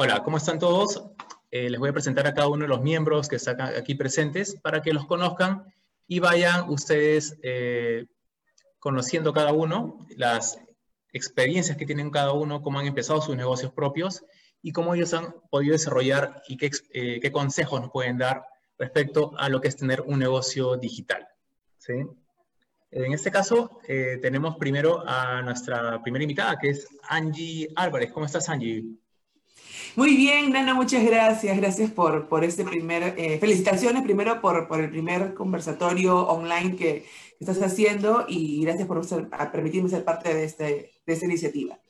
Hola, ¿cómo están todos? Eh, les voy a presentar a cada uno de los miembros que están aquí presentes para que los conozcan y vayan ustedes eh, conociendo cada uno las experiencias que tienen cada uno, cómo han empezado sus negocios propios y cómo ellos han podido desarrollar y qué, eh, qué consejos nos pueden dar respecto a lo que es tener un negocio digital. ¿sí? En este caso, eh, tenemos primero a nuestra primera invitada, que es Angie Álvarez. ¿Cómo estás, Angie? Muy bien, Nana, muchas gracias. Gracias por, por este primer, eh, felicitaciones primero por, por, el primer conversatorio online que estás haciendo y gracias por permitirme ser parte de, este, de esta iniciativa.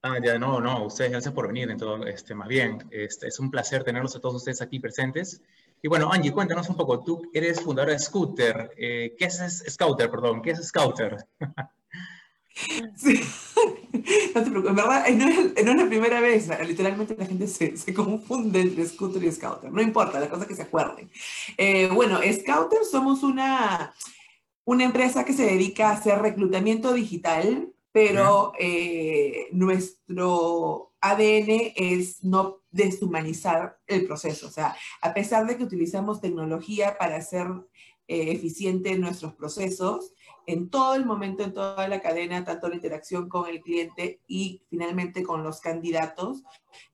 Ah, ya, no, no, ustedes gracias por venir, en todo, este, más bien, este, es un placer tenerlos a todos ustedes aquí presentes. Y bueno, Angie, cuéntanos un poco, tú eres fundadora de Scooter, eh, ¿qué es Scouter, perdón, qué es Scouter? Sí, no te preocupes, verdad, no es, no es, la primera vez, literalmente la gente se, se, confunde entre Scooter y Scouter, no importa, la cosa que se acuerden. Eh, bueno, Scouter somos una, una empresa que se dedica a hacer reclutamiento digital pero eh, nuestro ADN es no deshumanizar el proceso. O sea, a pesar de que utilizamos tecnología para hacer eh, eficientes nuestros procesos, en todo el momento, en toda la cadena, tanto la interacción con el cliente y finalmente con los candidatos,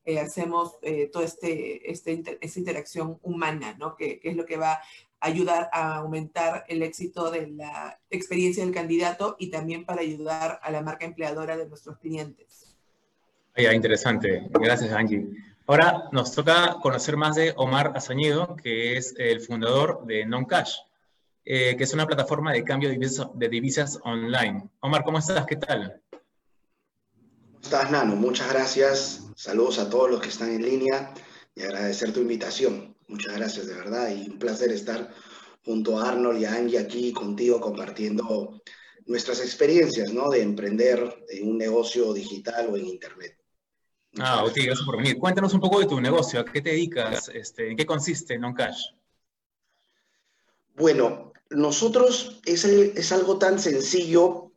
eh, hacemos eh, toda este, este, esta interacción humana, ¿no? Que, que, es lo que va ayudar a aumentar el éxito de la experiencia del candidato y también para ayudar a la marca empleadora de nuestros clientes. Ya, interesante. Gracias, Angie. Ahora nos toca conocer más de Omar Azañido, que es el fundador de NonCash, eh, que es una plataforma de cambio de divisas, de divisas online. Omar, ¿cómo estás? ¿Qué tal? ¿Cómo estás, Nano? Muchas gracias. Saludos a todos los que están en línea y agradecer tu invitación. Muchas gracias, de verdad, y un placer estar junto a Arnold y a Angie aquí contigo compartiendo nuestras experiencias, ¿no? De emprender en un negocio digital o en Internet. Muchas ah, ok, gracias por venir. Cuéntanos un poco de tu negocio, ¿a qué te dedicas? Este, ¿En qué consiste NonCash? Bueno, nosotros es, es algo tan sencillo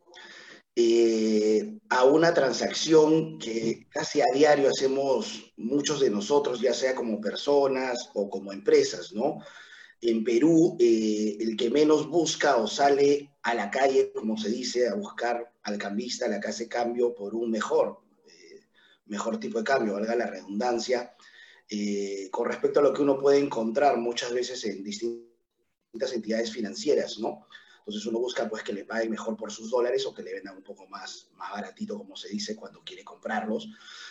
eh, a una transacción que casi a diario hacemos muchos de nosotros, ya sea como personas o como empresas, ¿no? En Perú, eh, el que menos busca o sale a la calle, como se dice, a buscar al cambista, a la que hace cambio por un mejor, eh, mejor tipo de cambio, valga la redundancia, eh, con respecto a lo que uno puede encontrar muchas veces en distintas entidades financieras, ¿no? Entonces uno busca pues que le paguen mejor por sus dólares o que le vendan un poco más, más baratito, como se dice, cuando quiere comprarlos.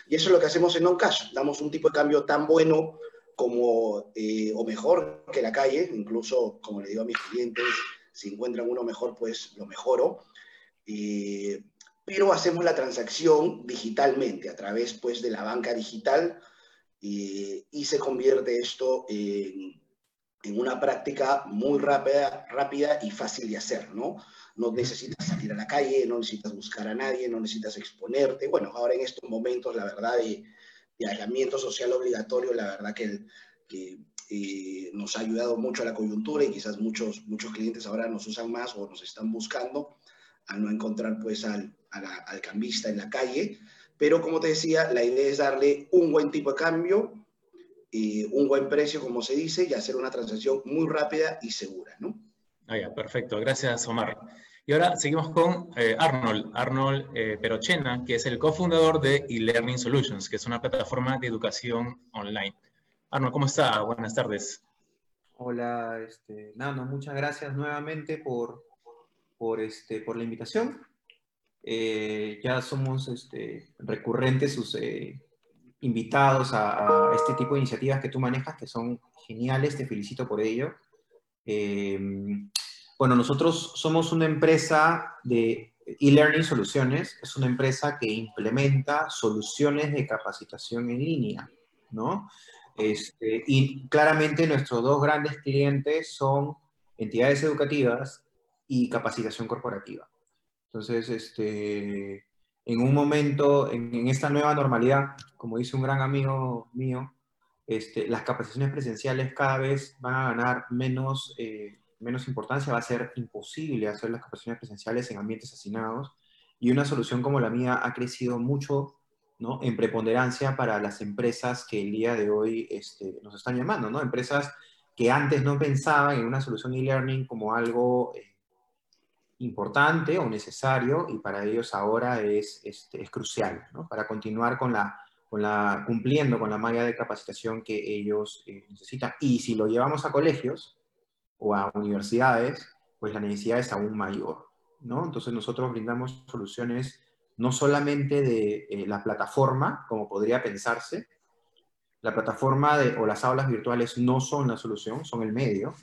Y eso es lo que hacemos en non-cash. Damos un tipo de cambio tan bueno como, eh, o mejor que la calle. Incluso, como le digo a mis clientes, si encuentran uno mejor, pues lo mejoro. Eh, pero hacemos la transacción digitalmente, a través pues de la banca digital. Eh, y se convierte esto en en una práctica muy rápida, rápida y fácil de hacer, ¿no? No necesitas salir a la calle, no necesitas buscar a nadie, no necesitas exponerte. Bueno, ahora en estos momentos, la verdad, de, de aislamiento social obligatorio, la verdad que, que eh, nos ha ayudado mucho a la coyuntura y quizás muchos, muchos clientes ahora nos usan más o nos están buscando al no encontrar pues al, al cambista en la calle. Pero como te decía, la idea es darle un buen tipo de cambio, un buen precio, como se dice, y hacer una transacción muy rápida y segura, ¿no? Ah, ya, perfecto. Gracias, Omar. Y ahora seguimos con eh, Arnold, Arnold eh, Perochena, que es el cofundador de eLearning Solutions, que es una plataforma de educación online. Arnold, ¿cómo está? Buenas tardes. Hola, este, Nano, muchas gracias nuevamente por, por, este, por la invitación. Eh, ya somos este, recurrentes sus, eh, invitados a, este tipo de iniciativas que tú manejas, que son geniales, te felicito por ello. Em, bueno, nosotros somos una empresa de e-learning soluciones, es una empresa que implementa soluciones de capacitación en línea, ¿no? Este, y claramente nuestros dos grandes clientes son entidades educativas y capacitación corporativa. Entonces, este, en un momento, en, esta nueva normalidad, como dice un gran amigo mío, este, las capacitaciones presenciales cada vez van a ganar menos, eh, menos importancia, va a ser imposible hacer las capacitaciones presenciales en ambientes hacinados y una solución como la mía ha crecido mucho ¿no? en preponderancia para las empresas que el día de hoy este, nos están llamando, ¿no? empresas que antes no pensaban en una solución e-learning como algo eh, importante o necesario y para ellos ahora es, este, es crucial, ¿no? para continuar con la, con la, cumpliendo con la malla de capacitación que ellos eh, necesitan. Y si lo llevamos a colegios o a universidades, pues la necesidad es aún mayor. ¿no? Entonces nosotros brindamos soluciones no solamente de eh, la plataforma, como podría pensarse, la plataforma de, o las aulas virtuales no son la solución, son el medio,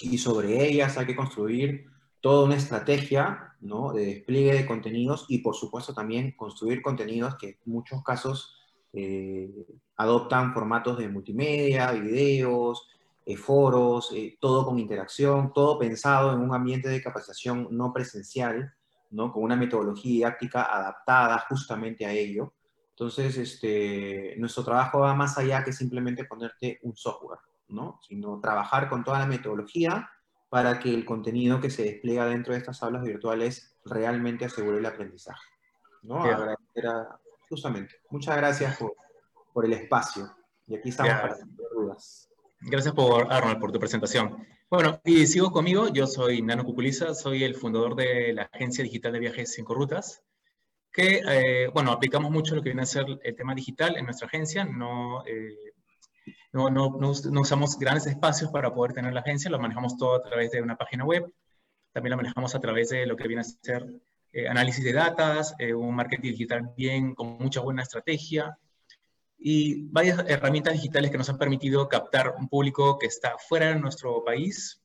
y sobre ellas hay que construir toda una estrategia ¿no? de despliegue de contenidos y por supuesto también construir contenidos que en muchos casos eh, adoptan formatos de multimedia, videos, eh, foros, eh, todo con interacción, todo pensado en un ambiente de capacitación no presencial, ¿no? con una metodología didáctica adaptada justamente a ello. Entonces, este, nuestro trabajo va más allá que simplemente ponerte un software, ¿no? sino trabajar con toda la metodología para que el contenido que se despliega dentro de estas aulas virtuales realmente asegure el aprendizaje. ¿no? justamente. Muchas gracias por, por el espacio. Y aquí estamos para dudas. Gracias por, Arnold, por tu presentación. Bueno, y sigo conmigo. Yo soy Nano Cuculiza, soy el fundador de la agencia digital de viajes Cinco Rutas, que, eh, bueno, aplicamos mucho lo que viene a ser el tema digital en nuestra agencia. No, eh, no, no, no, usamos grandes espacios para poder tener la agencia, lo manejamos todo a través de una página web. También lo manejamos a través de lo que viene a ser eh, análisis de datos, un marketing digital bien, con mucha buena estrategia, y varias herramientas digitales que nos han permitido captar un público que está fuera de nuestro país,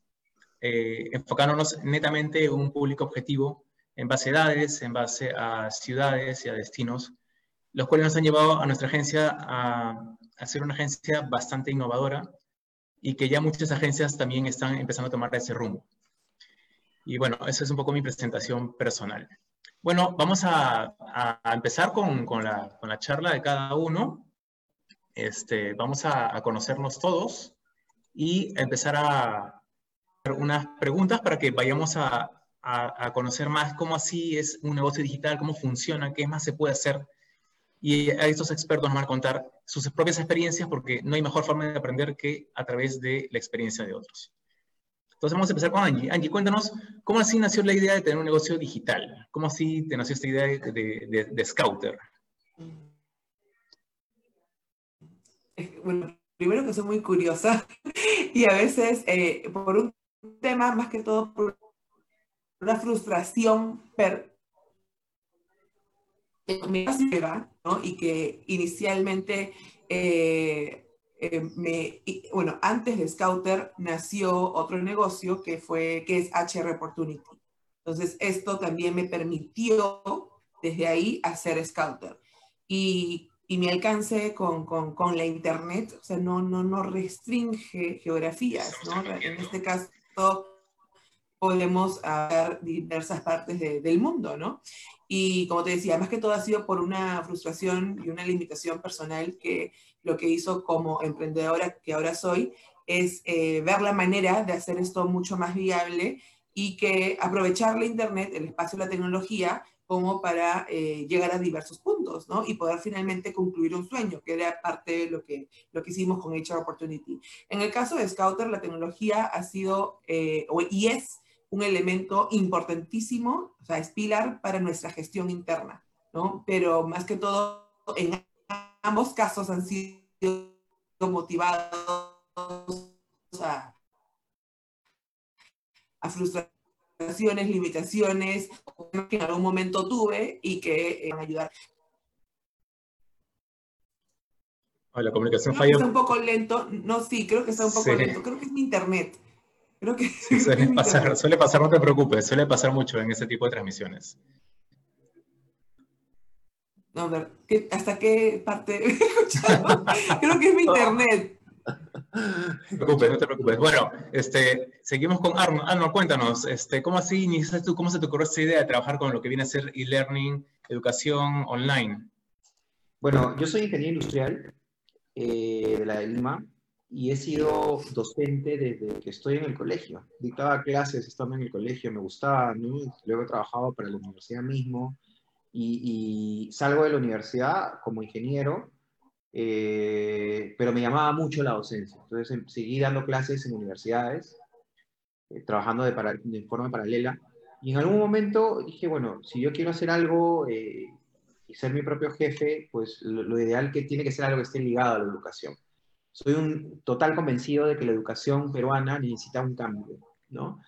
eh, enfocándonos netamente en un público objetivo en base a edades, en base a ciudades y a destinos, los cuales nos han llevado a nuestra agencia a, a ser una agencia bastante innovadora y que ya muchas agencias también están empezando a tomar ese rumbo. Y bueno, esa es un poco mi presentación personal. Bueno, vamos a, a empezar con, con, la, con la charla de cada uno. Este, vamos a, conocernos todos y empezar a hacer unas preguntas para que vayamos a, conocer más cómo así es un negocio digital, cómo funciona, qué más se puede hacer. Y a estos expertos nos van a contar sus propias experiencias porque no hay mejor forma de aprender que a través de la experiencia de otros. Entonces vamos a empezar con Angie. Angie, cuéntanos, ¿cómo así nació la idea de tener un negocio digital? ¿Cómo así te nació esta idea de, de Scouter? bueno, primero que soy muy curiosa y a veces eh, por un tema, más que todo por una frustración per ¿no? y que inicialmente eh, eh, me, bueno, antes de Scouter nació otro negocio que fue, que es HR Opportunity. Entonces, esto también me permitió desde ahí hacer Scouter. Y y mi alcance con, con, con, la Internet, o sea, no, no, no restringe geografías, ¿no? En este caso podemos ver diversas partes del mundo, ¿no? Y como te decía, más que todo ha sido por una frustración y una limitación personal que lo que hizo como emprendedora que ahora soy es eh, ver la manera de hacer esto mucho más viable y que aprovechar la Internet, el espacio de la tecnología, como para eh, llegar a diversos puntos, ¿no? Y poder finalmente concluir un sueño, que era parte de lo que, lo que hicimos con HR Opportunity. En el caso de Scouter, la tecnología ha sido eh, y es un elemento importantísimo, o sea, es pilar para nuestra gestión interna, ¿no? Pero más que todo, en ambos casos han sido motivados a, a frustrar limitaciones que en algún momento tuve y que van a ayudar. la comunicación falla. Está un poco lento. No, sí, creo que está un poco lento. Creo que es mi internet. Creo que suele, pasar, suele pasar, no te preocupes, suele pasar mucho en ese tipo de transmisiones. No, a ver, ¿hasta qué parte he escuchado? Creo que es mi internet. No te preocupes, no te preocupes. Bueno, este, seguimos con Arno. Arno, cuéntanos, este, ¿cómo así iniciaste tú, cómo se te ocurrió esta idea de trabajar con lo que viene a ser e-learning, educación online? Bueno, yo soy ingeniero industrial eh, de la de Lima y he sido docente desde que estoy en el colegio. Dictaba clases estando en el colegio, me gustaba, ¿no? Luego he trabajado para la universidad mismo y, salgo de la universidad como ingeniero, eh, pero me llamaba mucho la docencia. Entonces em, seguí dando clases en universidades, eh, trabajando de, de, forma paralela. Y en algún momento dije, bueno, si yo quiero hacer algo eh, y ser mi propio jefe, pues lo, lo, ideal que tiene que ser algo que esté ligado a la educación. Soy un total convencido de que la educación peruana necesita un cambio, ¿no?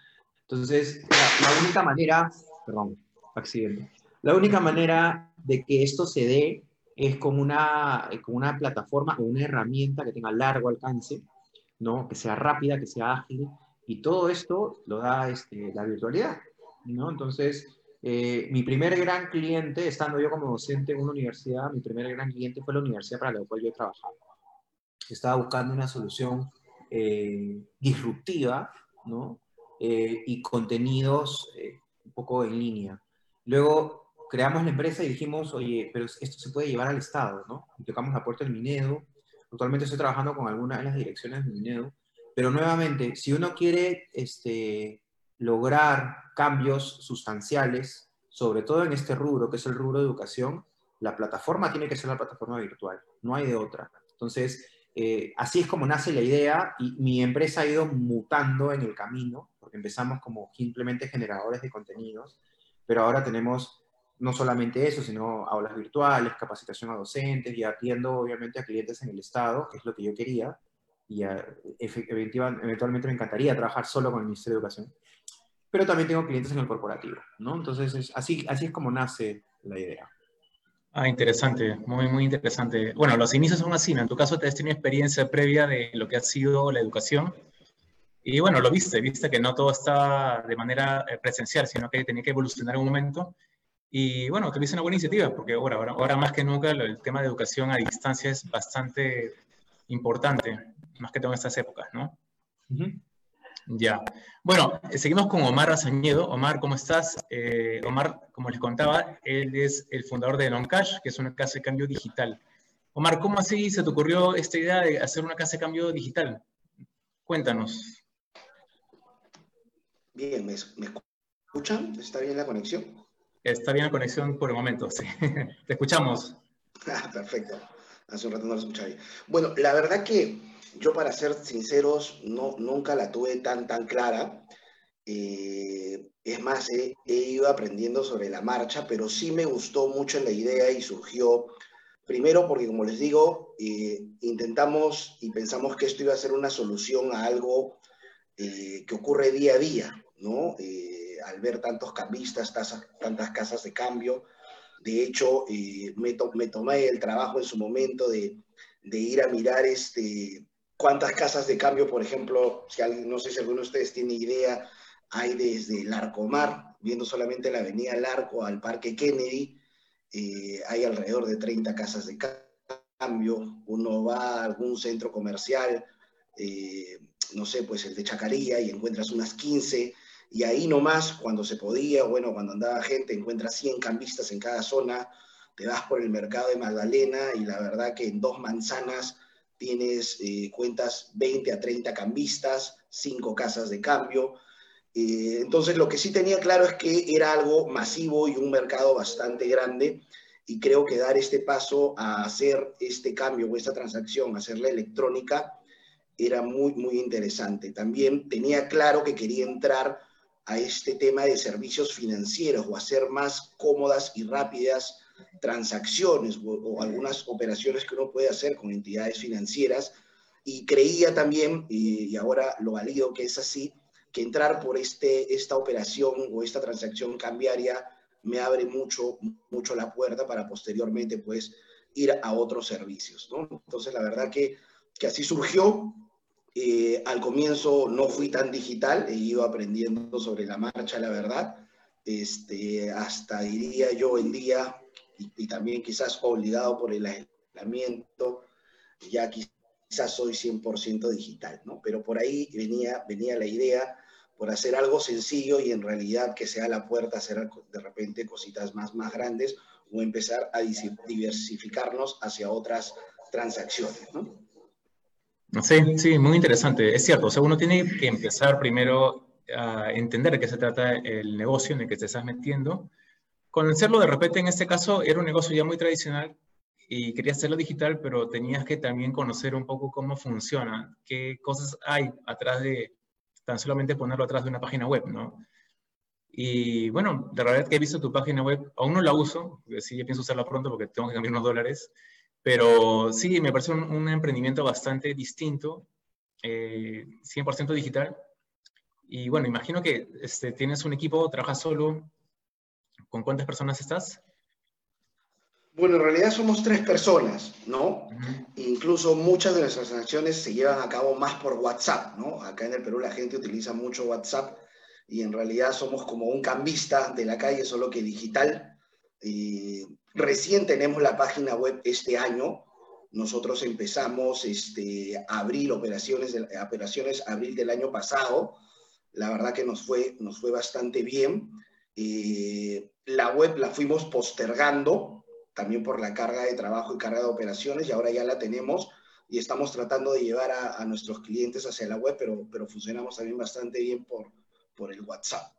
Entonces, la, la única manera, perdón, accidente, la única manera de que esto se dé es con una, con una plataforma o una herramienta que tenga largo alcance, ¿no? que sea rápida, que sea ágil, y todo esto lo da este, la virtualidad. ¿no? Entonces, eh, mi primer gran cliente, estando yo como docente en una universidad, mi primer gran cliente fue la universidad para la cual yo he trabajado. Estaba buscando una solución eh, disruptiva ¿no? Eh, y contenidos un poco en línea. Luego creamos la empresa y dijimos, oye, pero esto se puede llevar al Estado, ¿no? Y tocamos la puerta del Minedo. Actualmente estoy trabajando con algunas de las direcciones del Minedo. Pero nuevamente, si uno quiere este, lograr cambios sustanciales, sobre todo en este rubro, que es el rubro de educación, la plataforma tiene que ser la plataforma virtual, no hay de otra. Entonces, eh, así es como nace la idea y mi empresa ha ido mutando en el camino, porque empezamos como simplemente generadores de contenidos, pero ahora tenemos no solamente eso, sino aulas virtuales, capacitación a docentes y atiendo obviamente a clientes en el Estado, que es lo que yo quería, y eventualmente me encantaría trabajar solo con el Ministerio de Educación, pero también tengo clientes en el corporativo, ¿no? Entonces, es, así, así es como nace la idea. Ah, interesante, muy, muy interesante. Bueno, los inicios son así, ¿no? En tu caso, te has tenido experiencia previa de lo que ha sido la educación. Y bueno, lo viste, viste que no todo está de manera eh, presencial, sino que tenía que evolucionar en un momento. Y bueno, que es una buena iniciativa, porque ahora, ahora, ahora más que nunca el tema de educación a distancia es bastante importante, más que todo en estas épocas, ¿no? Ya. Bueno, seguimos con Omar Azañedo. Omar, ¿cómo estás? Eh, Omar, como les contaba, él es el fundador de Noncash, que es una casa de cambio digital. Omar, ¿cómo así se te ocurrió esta idea de hacer una casa de cambio digital? Cuéntanos. Bien, ¿me, me escuchan? ¿Está bien la conexión? Está bien la conexión por el momento, sí. Te escuchamos. Ah, perfecto. Hace un rato no lo escuchaba. Bueno, la verdad que yo, para ser sinceros, no, nunca la tuve tan, tan clara. Eh, es más, he, ido aprendiendo sobre la marcha, pero sí me gustó mucho la idea y surgió, primero porque, como les digo, eh, intentamos y pensamos que esto iba a ser una solución a algo eh, que ocurre día a día, ¿no? al ver tantos cambistas, tantas casas de cambio. De hecho, eh, me, me, tomé el trabajo en su momento de, de, ir a mirar este, cuántas casas de cambio, por ejemplo, si alguien, no sé si alguno de ustedes tiene idea, hay desde el Arcomar, viendo solamente la avenida Larco al Parque Kennedy, eh, hay alrededor de 30 casas de cambio. Uno va a algún centro comercial, eh, no sé, pues el de Chacaría, y encuentras unas 15 y ahí nomás, cuando se podía, bueno, cuando andaba gente, encuentras 100 cambistas en cada zona, te vas por el mercado de Magdalena y la verdad que en dos manzanas tienes eh, cuentas 20 a 30 cambistas, 5 casas de cambio. Eh, entonces lo que sí tenía claro es que era algo masivo y un mercado bastante grande y creo que dar este paso a hacer este cambio o esta transacción, hacerla electrónica, era muy, muy interesante. También tenía claro que quería entrar a este tema de servicios financieros o hacer más cómodas y rápidas transacciones o, algunas operaciones que uno puede hacer con entidades financieras. Y creía también, y, ahora lo valido que es así, que entrar por este, esta operación o esta transacción cambiaria me abre mucho, mucho la puerta para posteriormente pues ir a otros servicios. ¿no? Entonces la verdad que, que así surgió eh, al comienzo no fui tan digital, he ido aprendiendo sobre la marcha, la verdad. Este, hasta diría yo en día, y, también quizás obligado por el aislamiento, ya quizás soy 100% digital, ¿no? Pero por ahí venía, venía la idea por hacer algo sencillo y en realidad que sea la puerta a hacer de repente cositas más, más grandes o empezar a diversificarnos hacia otras transacciones, ¿no? Sí, sí, muy interesante. Es cierto, o sea, uno tiene que empezar primero a entender de qué se trata el negocio en el que te estás metiendo Conocerlo de repente en este caso era un negocio ya muy tradicional y quería hacerlo digital, pero tenías que también conocer un poco cómo funciona, qué cosas hay atrás de tan solamente ponerlo atrás de una página web, ¿no? Y bueno, de verdad que he visto tu página web, aún no la uso, sí, yo pienso usarla pronto porque tengo que cambiar unos dólares, pero sí, me parece un, emprendimiento bastante distinto, 100% eh, digital. Y bueno, imagino que este, tienes un equipo, trabajas solo. ¿Con cuántas personas estás? Bueno, en realidad somos tres personas, ¿no? Incluso muchas de nuestras acciones se llevan a cabo más por WhatsApp, ¿no? Acá en el Perú la gente utiliza mucho WhatsApp y en realidad somos como un cambista de la calle, solo que digital. Y recién tenemos la página web este año. Nosotros empezamos este, a abrir operaciones, operaciones abril del año pasado. La verdad que nos fue, nos fue bastante bien. Eh, la web la fuimos postergando también por la carga de trabajo y carga de operaciones, y ahora ya la tenemos y estamos tratando de llevar a, nuestros clientes hacia la web, pero, pero funcionamos también bastante bien por, por el WhatsApp.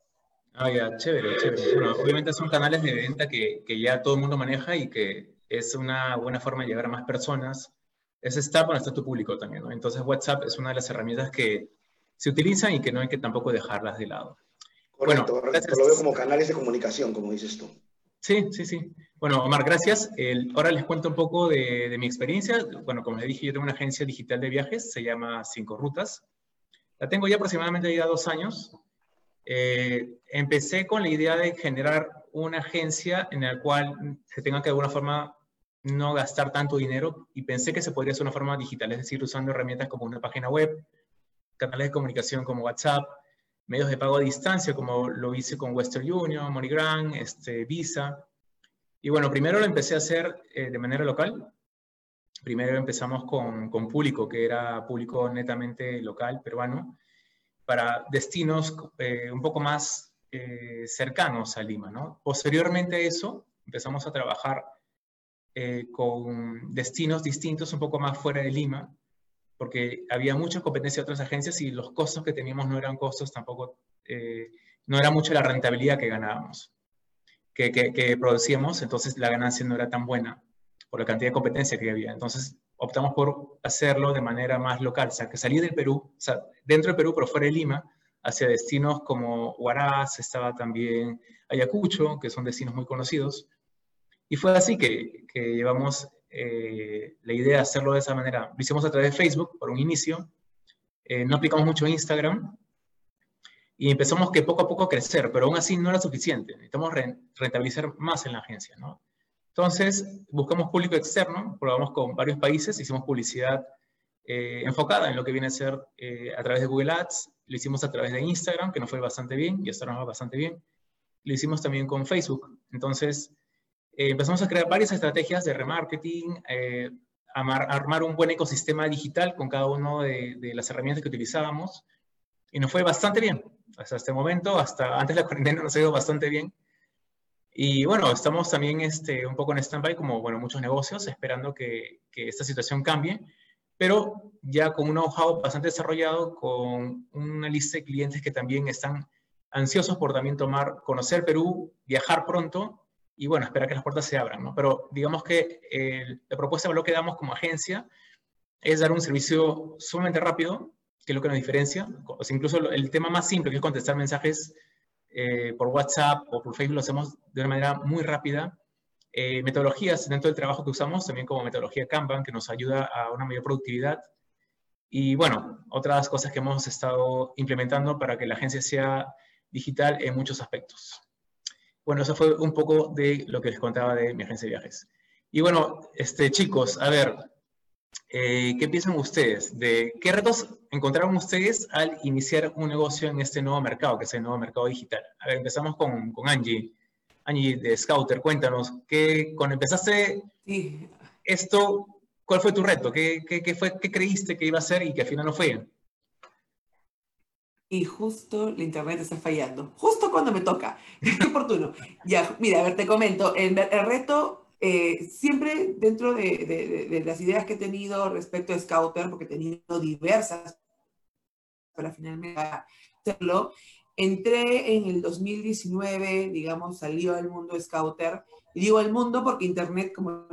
Ah, ya, chévere, chévere. Bueno, obviamente son canales de venta que, que, ya todo el mundo maneja y que es una buena forma de llegar a más personas. Es estar donde está tu público también, ¿no? Entonces WhatsApp es una de las herramientas que se utilizan y que no hay que tampoco dejarlas de lado. Correcto, bueno, correcto. Lo veo como canales de comunicación, como dices tú. Sí, sí, sí. Bueno, Omar, gracias. ahora les cuento un poco de, mi experiencia. Bueno, como les dije, yo tengo una agencia digital de viajes, se llama Cinco Rutas. La tengo ya aproximadamente ya dos años. Eh, empecé con la idea de generar una agencia en la cual se tenga que de alguna forma no gastar tanto dinero y pensé que se podría hacer una forma digital, es decir, usando herramientas como una página web, canales de comunicación como WhatsApp, medios de pago a distancia como lo hice con Western Union, MoneyGram, este, Visa, y bueno, primero lo empecé a hacer eh, de manera local. Primero empezamos con, con, público, que era público netamente local, peruano, para destinos eh, un poco más eh, cercanos a Lima. ¿no? Posteriormente a eso, empezamos a trabajar con destinos distintos, un poco más fuera de Lima, porque había mucha competencia de otras agencias y los costos que teníamos no eran costos tampoco, no era mucho la rentabilidad que ganábamos que, producíamos, entonces la ganancia no era tan buena por la cantidad de competencia que había. Entonces optamos por hacerlo de manera más local, o sea, que salí del Perú, o sea, dentro del Perú, pero fuera de Lima, hacia destinos como Huaraz, estaba también Ayacucho, que son destinos muy conocidos. Y fue así que, que llevamos eh, la idea de hacerlo de esa manera. Lo hicimos a través de Facebook por un inicio. Eh, no aplicamos mucho Instagram, y empezamos que poco a poco crecer, pero aún así no era suficiente. Necesitamos rentabilizar más en la agencia, ¿no? Entonces, buscamos público externo, probamos con varios países, hicimos publicidad eh, enfocada en lo que viene a ser eh, a través de Google Ads, lo hicimos a través de Instagram, que nos fue bastante bien, y hasta nos va bastante bien. Lo hicimos también con Facebook. Entonces, eh, empezamos a crear varias estrategias de remarketing, armar un buen ecosistema digital con cada una de, de las herramientas que utilizábamos, y nos fue bastante bien hasta este momento, hasta antes de la cuarentena nos ha ido bastante bien. Y bueno, estamos también este, un poco en stand-by, como bueno, muchos negocios, esperando que, que, esta situación cambie, pero ya con un know-how bastante desarrollado, con una lista de clientes que también están ansiosos por también tomar, conocer Perú, viajar pronto y bueno, esperar que las puertas se abran, ¿no? Pero digamos que la propuesta de lo que damos como agencia es dar un servicio sumamente rápido, que es lo que nos diferencia. O sea, incluso el tema más simple, que es contestar mensajes eh, por WhatsApp o por Facebook, lo hacemos de una manera muy rápida. Eh, metodologías dentro del trabajo que usamos, también como metodología Kanban, que nos ayuda a una mayor productividad. Y bueno, otras cosas que hemos estado implementando para que la agencia sea digital en muchos aspectos. Bueno, eso fue un poco de lo que les contaba de mi agencia de viajes. Y bueno, este, chicos, a ver, eh, ¿qué piensan ustedes? ¿De qué retos encontraron ustedes al iniciar un negocio en este nuevo mercado, que es el nuevo mercado digital? A ver, empezamos con, con Angie. Angie de Scouter, cuéntanos, ¿qué, cuando empezaste esto, ¿cuál fue tu reto? ¿Qué, qué, fue, ¿Qué creíste que iba a ser y que al final no fue? Y justo el internet está fallando, justo cuando me toca. Qué oportuno. Ya, mira, a ver, te comento, el, el reto eh, siempre dentro de, las ideas que he tenido respecto a Scouter, porque he tenido diversas para finalmente hacerlo, Entré en el 2019, digamos, salió al mundo Scouter. Y digo el mundo porque Internet, como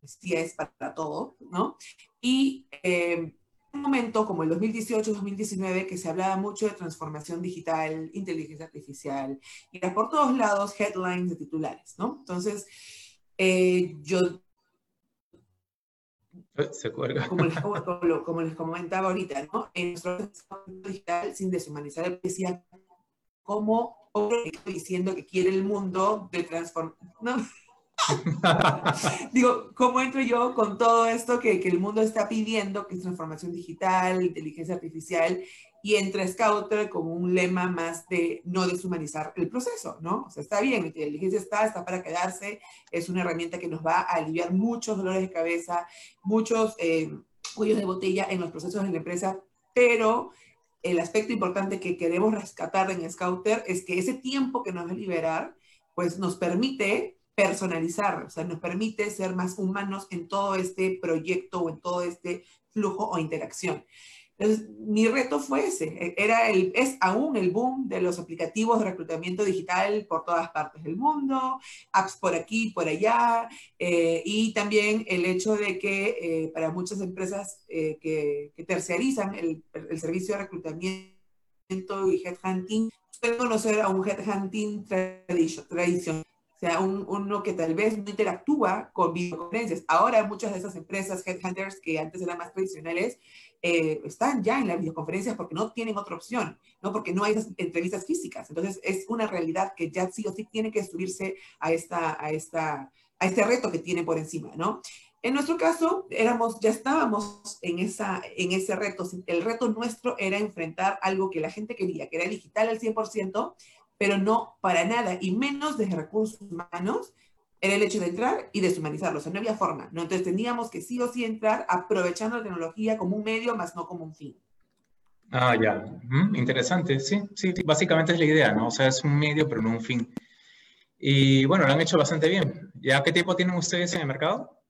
decía, es para todo, ¿no? Y eh, un momento como el 2018-2019 que se hablaba mucho de transformación digital, inteligencia artificial, y era por todos lados headlines de titulares, ¿no? Entonces, eh, yo... Se. Como les, como, como les, comentaba ahorita, ¿no? En nuestro digital, sin deshumanizar, decía cómo diciendo que quiere el mundo de transformación. ¿no? Digo, ¿cómo entro yo con todo esto que, que, el mundo está pidiendo, que es transformación digital, inteligencia artificial, y entra Scouter como un lema más de no deshumanizar el proceso, ¿no? O sea, está bien, la inteligencia está, está para quedarse, es una herramienta que nos va a aliviar muchos dolores de cabeza, muchos eh, cuellos de botella en los procesos de la empresa, pero el aspecto importante que queremos rescatar en Scouter es que ese tiempo que nos va a liberar, pues nos permite personalizar, o sea, nos permite ser más humanos en todo este proyecto o en todo este flujo o interacción. Entonces, mi reto fue ese, e, era el, es aún el boom de los aplicativos de reclutamiento digital por todas partes del mundo, apps por aquí, por allá, eh, y también el hecho de que eh, para muchas empresas eh, que, que, terciarizan el, el, servicio de reclutamiento y headhunting, pueden conocer a un headhunting tradicional sea, un, uno que tal vez no interactúa con videoconferencias. Ahora muchas de esas empresas, headhunters, que antes eran más tradicionales, eh, están ya en las videoconferencias porque no tienen otra opción, ¿no? Porque no hay esas entrevistas físicas. Entonces, es una realidad que ya sí o sí tiene que subirse a, esta, a, esta, a este reto que tiene por encima, ¿no? En nuestro caso, éramos, ya estábamos en, esa, en ese reto. El reto nuestro era enfrentar algo que la gente quería, que era digital al 100%, pero no para nada, y menos desde recursos humanos, era el hecho de entrar y deshumanizarlo, o sea, no había forma, ¿no? Entonces teníamos que sí o sí entrar aprovechando la tecnología como un medio, más no como un fin. Ah, ya, interesante, sí, sí, básicamente es la idea, ¿no? O sea, es un medio, pero no un fin. Y bueno, lo han hecho bastante bien. ¿Ya qué tiempo tienen ustedes en el mercado?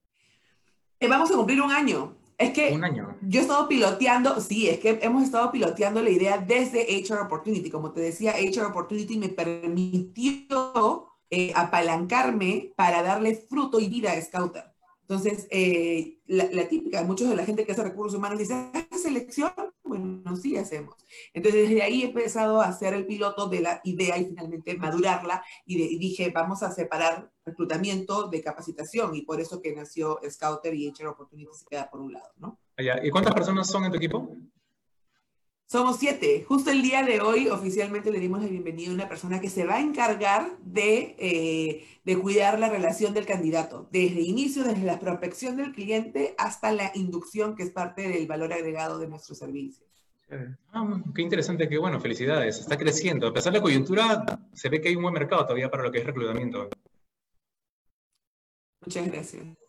Eh, vamos a cumplir un año. Es que un año. yo he estado piloteando, sí, es que hemos estado piloteando la idea desde HR Opportunity. Como te decía, HR Opportunity me permitió eh, apalancarme para darle fruto y vida a Scouter. Entonces, eh, la, típica, muchos de la gente que hace recursos humanos dice, ¿hace selección? Bueno, sí hacemos. Entonces, desde ahí he empezado a hacer el piloto de la idea y finalmente madurarla y, dije, vamos a separar reclutamiento de capacitación y por eso que nació Scouter y HR Opportunity se queda por un lado, ¿no? ¿Y cuántas personas son en tu equipo? Somos siete. Justo el día de hoy oficialmente le dimos la bienvenida a una persona que se va a encargar de, eh, de, cuidar la relación del candidato, desde inicio, desde la prospección del cliente hasta la inducción, que es parte del valor agregado de nuestro servicio. Ah, qué interesante, qué bueno, felicidades. Está creciendo. A pesar de la coyuntura, se ve que hay un buen mercado todavía para lo que es reclutamiento. Muchas gracias.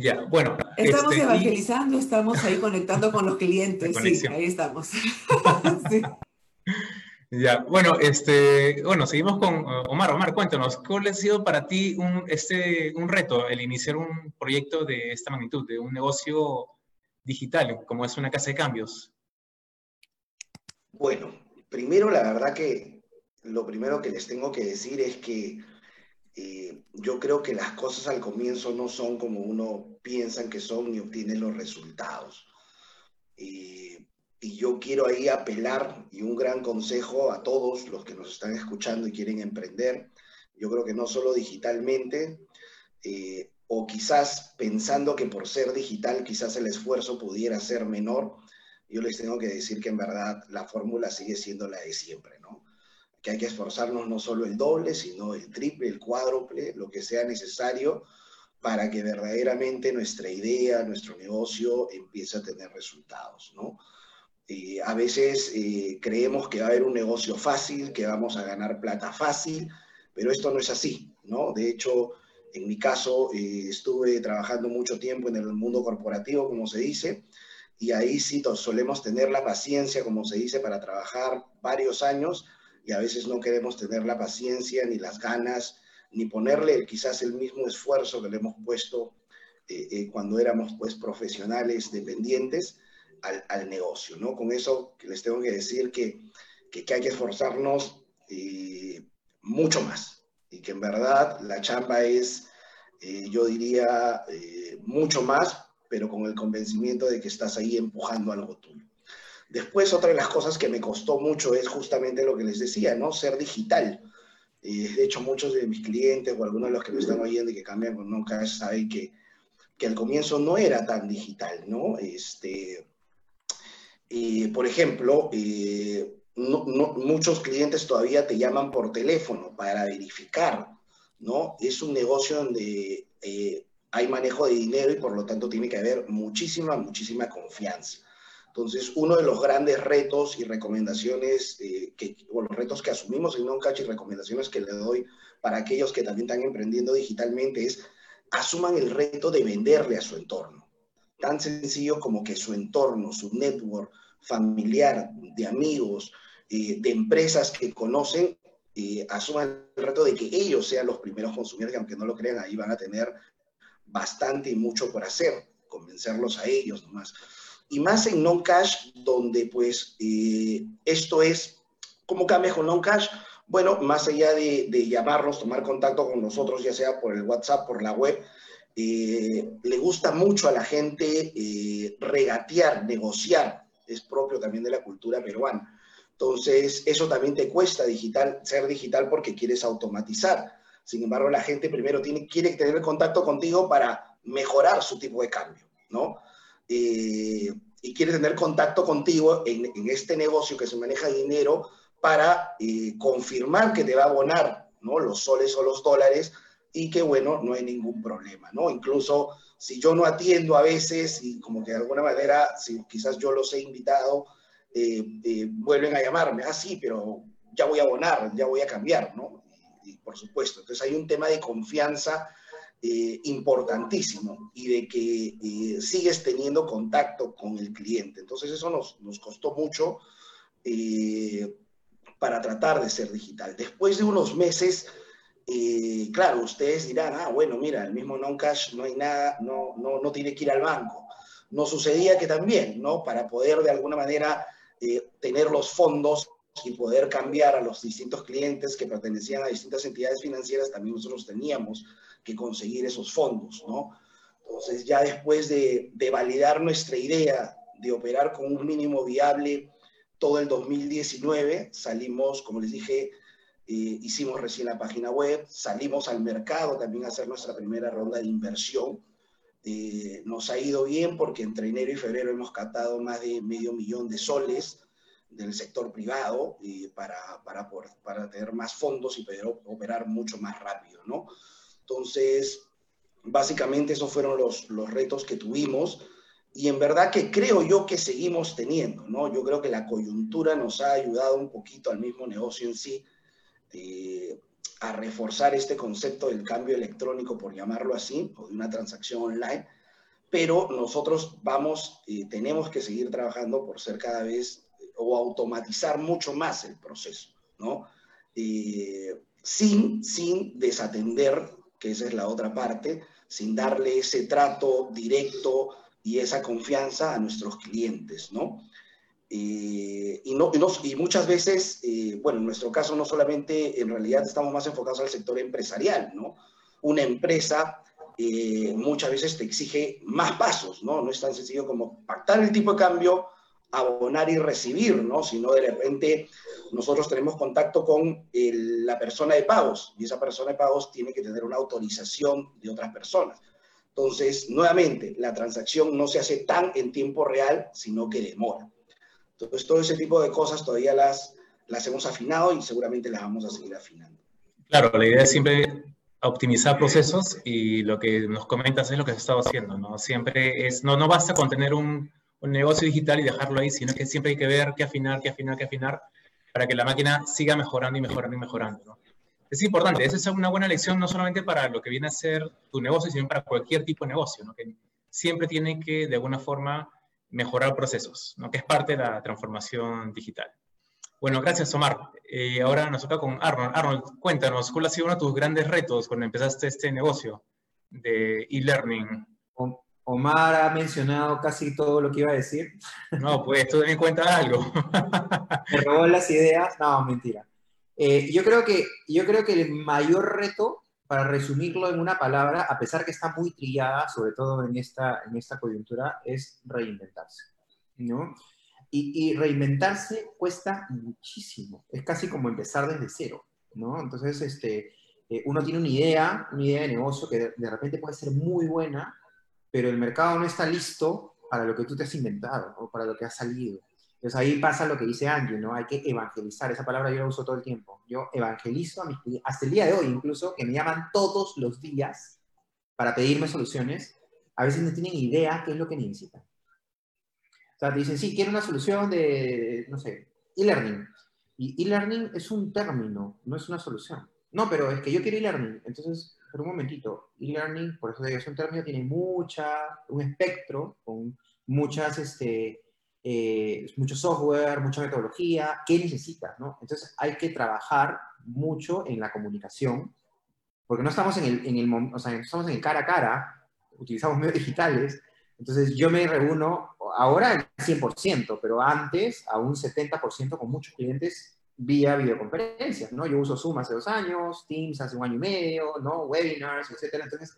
Ya, bueno. Estamos este, evangelizando, estamos ahí conectando con los clientes. Sí, ahí estamos. Ya, bueno, este, bueno, seguimos con uh, Omar. Omar, cuéntanos, ¿cuál ha sido para ti un, este, un reto el iniciar un proyecto de esta magnitud, de un negocio digital, como es una casa de cambios? Bueno, primero, la verdad que lo primero que les tengo que decir es que eh, yo creo que las cosas al comienzo no son como uno piensa que son ni obtiene los resultados. Eh, y yo quiero ahí apelar y un gran consejo a todos los que nos están escuchando y quieren emprender. Yo creo que no solo digitalmente, eh, o quizás pensando que por ser digital quizás el esfuerzo pudiera ser menor, yo les tengo que decir que en verdad la fórmula sigue siendo la de siempre, ¿no? Que hay que esforzarnos no solo el doble, sino el triple, el cuádruple, lo que sea necesario para que verdaderamente nuestra idea, nuestro negocio empiece a tener resultados, ¿no? Eh, a veces eh, creemos que va a haber un negocio fácil, que vamos a ganar plata fácil, pero esto no es así, ¿no? De hecho, en mi caso, eh, estuve trabajando mucho tiempo en el mundo corporativo, como se dice, y ahí sí solemos tener la paciencia, como se dice, para trabajar varios años y a veces no queremos tener la paciencia ni las ganas, ni ponerle quizás el mismo esfuerzo que le hemos puesto eh, eh, cuando éramos pues profesionales dependientes al, al, negocio, ¿no? Con eso les tengo que decir que que, hay que esforzarnos eh, mucho más y que en verdad la chamba es, eh, yo diría, eh, mucho más, pero con el convencimiento de que estás ahí empujando algo tuyo. Después, otra de las cosas que me costó mucho es justamente lo que les decía, ¿no? Ser digital. de hecho, muchos de mis clientes o algunos de los que me están oyendo y que cambian con Nocash saben que, que al comienzo no era tan digital, ¿no? Este, por ejemplo, eh, muchos clientes todavía te llaman por teléfono para verificar, ¿no? Es un negocio donde eh, hay manejo de dinero y por lo tanto tiene que haber muchísima, muchísima confianza. Entonces, uno de los grandes retos y recomendaciones, eh, que, o los retos que asumimos en Noncatch y recomendaciones que le doy para aquellos que también están emprendiendo digitalmente es asuman el reto de venderle a su entorno. Tan sencillo como que su entorno, su network familiar, de amigos, eh, de empresas que conocen, eh, asuman el reto de que ellos sean los primeros consumidores, que aunque no lo crean, ahí van a tener bastante y mucho por hacer, convencerlos a ellos nomás. Y más en non-cash, donde pues eh, esto es, ¿cómo cambia con non-cash? Bueno, más allá de, de, llamarnos, tomar contacto con nosotros, ya sea por el WhatsApp, por la web, le gusta mucho a la gente regatear, negociar, es propio también de la cultura peruana. Entonces, eso también te cuesta digital, ser digital porque quieres automatizar. Sin embargo, la gente primero tiene, quiere tener contacto contigo para mejorar su tipo de cambio, ¿no? Eh, y quiere tener contacto contigo en, este negocio que se maneja dinero para eh, confirmar que te va a abonar, ¿no? Los soles o los dólares y que, bueno, no hay ningún problema, ¿no? Incluso si yo no atiendo a veces y como que de alguna manera, si quizás yo los he invitado, eh, eh, vuelven a llamarme, ah, sí, pero ya voy a abonar, ya voy a cambiar, ¿no? Y, por supuesto, entonces hay un tema de confianza eh, importantísimo y de que sigues teniendo contacto con el cliente. Entonces eso nos, nos costó mucho para tratar de ser digital. Después de unos meses, claro, ustedes dirán, ah, bueno, mira, el mismo non-cash no hay nada, no, no, no tiene que ir al banco. No sucedía que también, ¿no? Para poder de alguna manera eh, tener los fondos y poder cambiar a los distintos clientes que pertenecían a distintas entidades financieras, también nosotros teníamos que conseguir esos fondos, ¿no? Entonces, ya después de, de validar nuestra idea de operar con un mínimo viable todo el 2019, salimos, como les dije, eh, hicimos recién la página web, salimos al mercado también a hacer nuestra primera ronda de inversión, eh, nos ha ido bien porque entre enero y febrero hemos captado más de medio millón de soles del sector privado y para, para, para tener más fondos y poder operar mucho más rápido, ¿no? Entonces, básicamente esos fueron los, los retos que tuvimos y en verdad que creo yo que seguimos teniendo, ¿no? Yo creo que la coyuntura nos ha ayudado un poquito al mismo negocio en sí. Eh, a reforzar este concepto del cambio electrónico, por llamarlo así, o de una transacción online, pero nosotros vamos, y tenemos que seguir trabajando por ser cada vez o automatizar mucho más el proceso, ¿no? sin, sin desatender, que esa es la otra parte, sin darle ese trato directo y esa confianza a nuestros clientes, ¿no? Eh, y, no, y, muchas veces, eh, bueno, en nuestro caso no solamente, en realidad estamos más enfocados al sector empresarial, ¿no? Una empresa eh, muchas veces te exige más pasos, ¿no? No es tan sencillo como pactar el tipo de cambio, abonar y recibir, ¿no? Sino de repente nosotros tenemos contacto con la persona de pagos y esa persona de pagos tiene que tener una autorización de otras personas. Entonces, nuevamente, la transacción no se hace tan en tiempo real, sino que demora. Entonces, todo ese tipo de cosas todavía las, las hemos afinado y seguramente las vamos a seguir afinando. Claro, la idea es siempre optimizar procesos y lo que nos comentas es lo que se estado haciendo, ¿no? Siempre es, no, no basta con tener un, un negocio digital y dejarlo ahí, sino que siempre hay que ver qué afinar, qué afinar, qué afinar, para que la máquina siga mejorando y mejorando y mejorando, ¿no? Es importante, esa es una buena lección no solamente para lo que viene a ser tu negocio, sino para cualquier tipo de negocio, ¿no? Que siempre tiene que, de alguna forma, mejorar procesos, ¿no? que es parte de la transformación digital. Bueno, gracias Omar. Eh, ahora nos toca con Arnold. Arnold, cuéntanos, ¿cuál ha sido uno de tus grandes retos cuando empezaste este negocio de e-learning? Omar ha mencionado casi todo lo que iba a decir. No, pues tú en cuenta algo. Me robó las ideas. No, mentira. Eh, yo, creo que, yo creo que el mayor reto, para resumirlo en una palabra, a pesar que está muy trillada, sobre todo en esta, en esta coyuntura, es reinventarse. ¿no? Y, y reinventarse cuesta muchísimo. Es casi como empezar desde cero. ¿no? Entonces, este, eh, uno tiene una idea, una idea de negocio que de, repente puede ser muy buena, pero el mercado no está listo para lo que tú te has inventado o para lo que ha salido. Entonces ahí pasa lo que dice Angie, ¿no? Hay que evangelizar, esa palabra yo la uso todo el tiempo. Yo evangelizo a mis clientes, hasta el día de hoy incluso, que me llaman todos los días para pedirme soluciones, a veces no tienen idea qué es lo que necesitan. O sea, dicen, sí, quiero una solución de, no sé, e-learning. Y e-learning es un término, no es una solución. No, pero es que yo quiero e-learning. Entonces, pero un momentito, e-learning, por eso es un término, tiene mucha, un espectro con muchas, este, eh, mucho software, mucha metodología, ¿qué necesitas? No? Entonces hay que trabajar mucho en la comunicación, porque no estamos en el, en el, o sea, estamos en el cara a cara, utilizamos medios digitales, entonces yo me reúno ahora al 100%, pero antes a un 70% con muchos clientes vía videoconferencias, ¿no? Yo uso Zoom hace dos años, Teams hace un año y medio, ¿no? Webinars, etcétera. Entonces,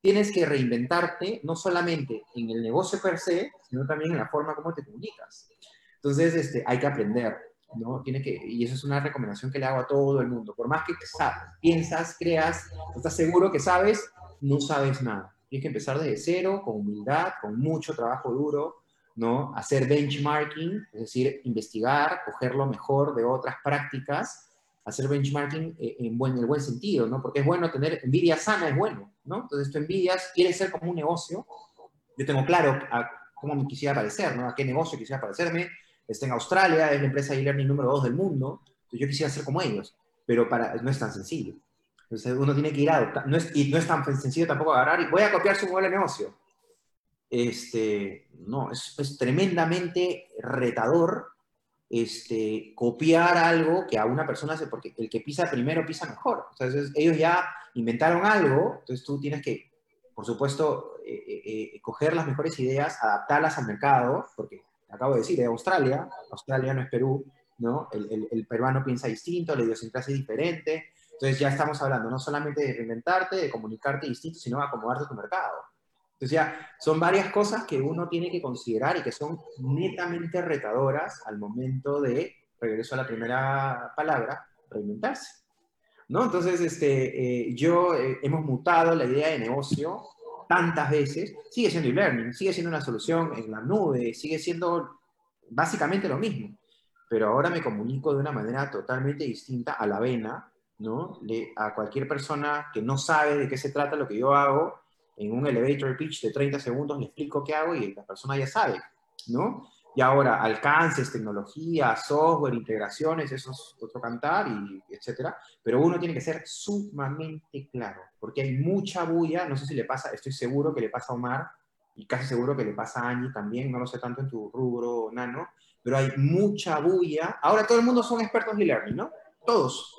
tienes que reinventarte no solamente en el negocio per se, sino también en la forma como te comunicas. Entonces, este, hay que aprender, ¿no? Tiene que, y eso es una recomendación que le hago a todo el mundo. Por más que piensas, creas, estás seguro que sabes, no sabes nada. Tienes que empezar desde cero, con humildad, con mucho trabajo duro, ¿no? Hacer benchmarking, es decir, investigar, coger lo mejor de otras prácticas, hacer benchmarking eh, en, buen, el buen sentido, ¿no? Porque es bueno tener envidia sana, es bueno, ¿no? Entonces tú envidias, quieres ser como un negocio. Yo tengo claro a cómo me quisiera parecer, ¿no? A qué negocio quisiera parecerme. Está en Australia, es la empresa de e-learning número dos del mundo. Entonces yo quisiera ser como ellos, pero para, no es tan sencillo. Entonces uno tiene que ir a no es, y no es tan sencillo tampoco agarrar y voy a copiar su modelo de negocio este, no, es, es, tremendamente retador este, copiar algo que a una persona hace, porque el que pisa primero pisa mejor. Entonces, ellos ya inventaron algo, entonces tú tienes que, por supuesto, eh, eh, eh, coger las mejores ideas, adaptarlas al mercado, porque acabo de decir, de Australia, Australia no es Perú, ¿no? El, el, el peruano piensa distinto, la idiosincrasia es diferente, entonces ya estamos hablando no solamente de reinventarte, de comunicarte distinto, sino acomodarte a tu mercado. Entonces ya son varias cosas que uno tiene que considerar y que son netamente retadoras al momento de, regreso a la primera palabra, reinventarse. ¿No? Entonces, este, eh, yo eh, hemos mutado la idea de negocio tantas veces, sigue siendo e-learning, sigue siendo una solución en la nube, sigue siendo básicamente lo mismo, pero ahora me comunico de una manera totalmente distinta a la vena, ¿no? Le, a cualquier persona que no sabe de qué se trata lo que yo hago, en un elevator pitch de 30 segundos le explico qué hago y la persona ya sabe, ¿no? Y ahora, alcances, tecnología, software, integraciones, eso es otro cantar, y etcétera. Pero uno tiene que ser sumamente claro, porque hay mucha bulla, no sé si le pasa, estoy seguro que le pasa a Omar, y casi seguro que le pasa a Angie también, no lo sé tanto en tu rubro, Nano, pero hay mucha bulla. Ahora todo el mundo son expertos en e-learning, ¿no? Todos.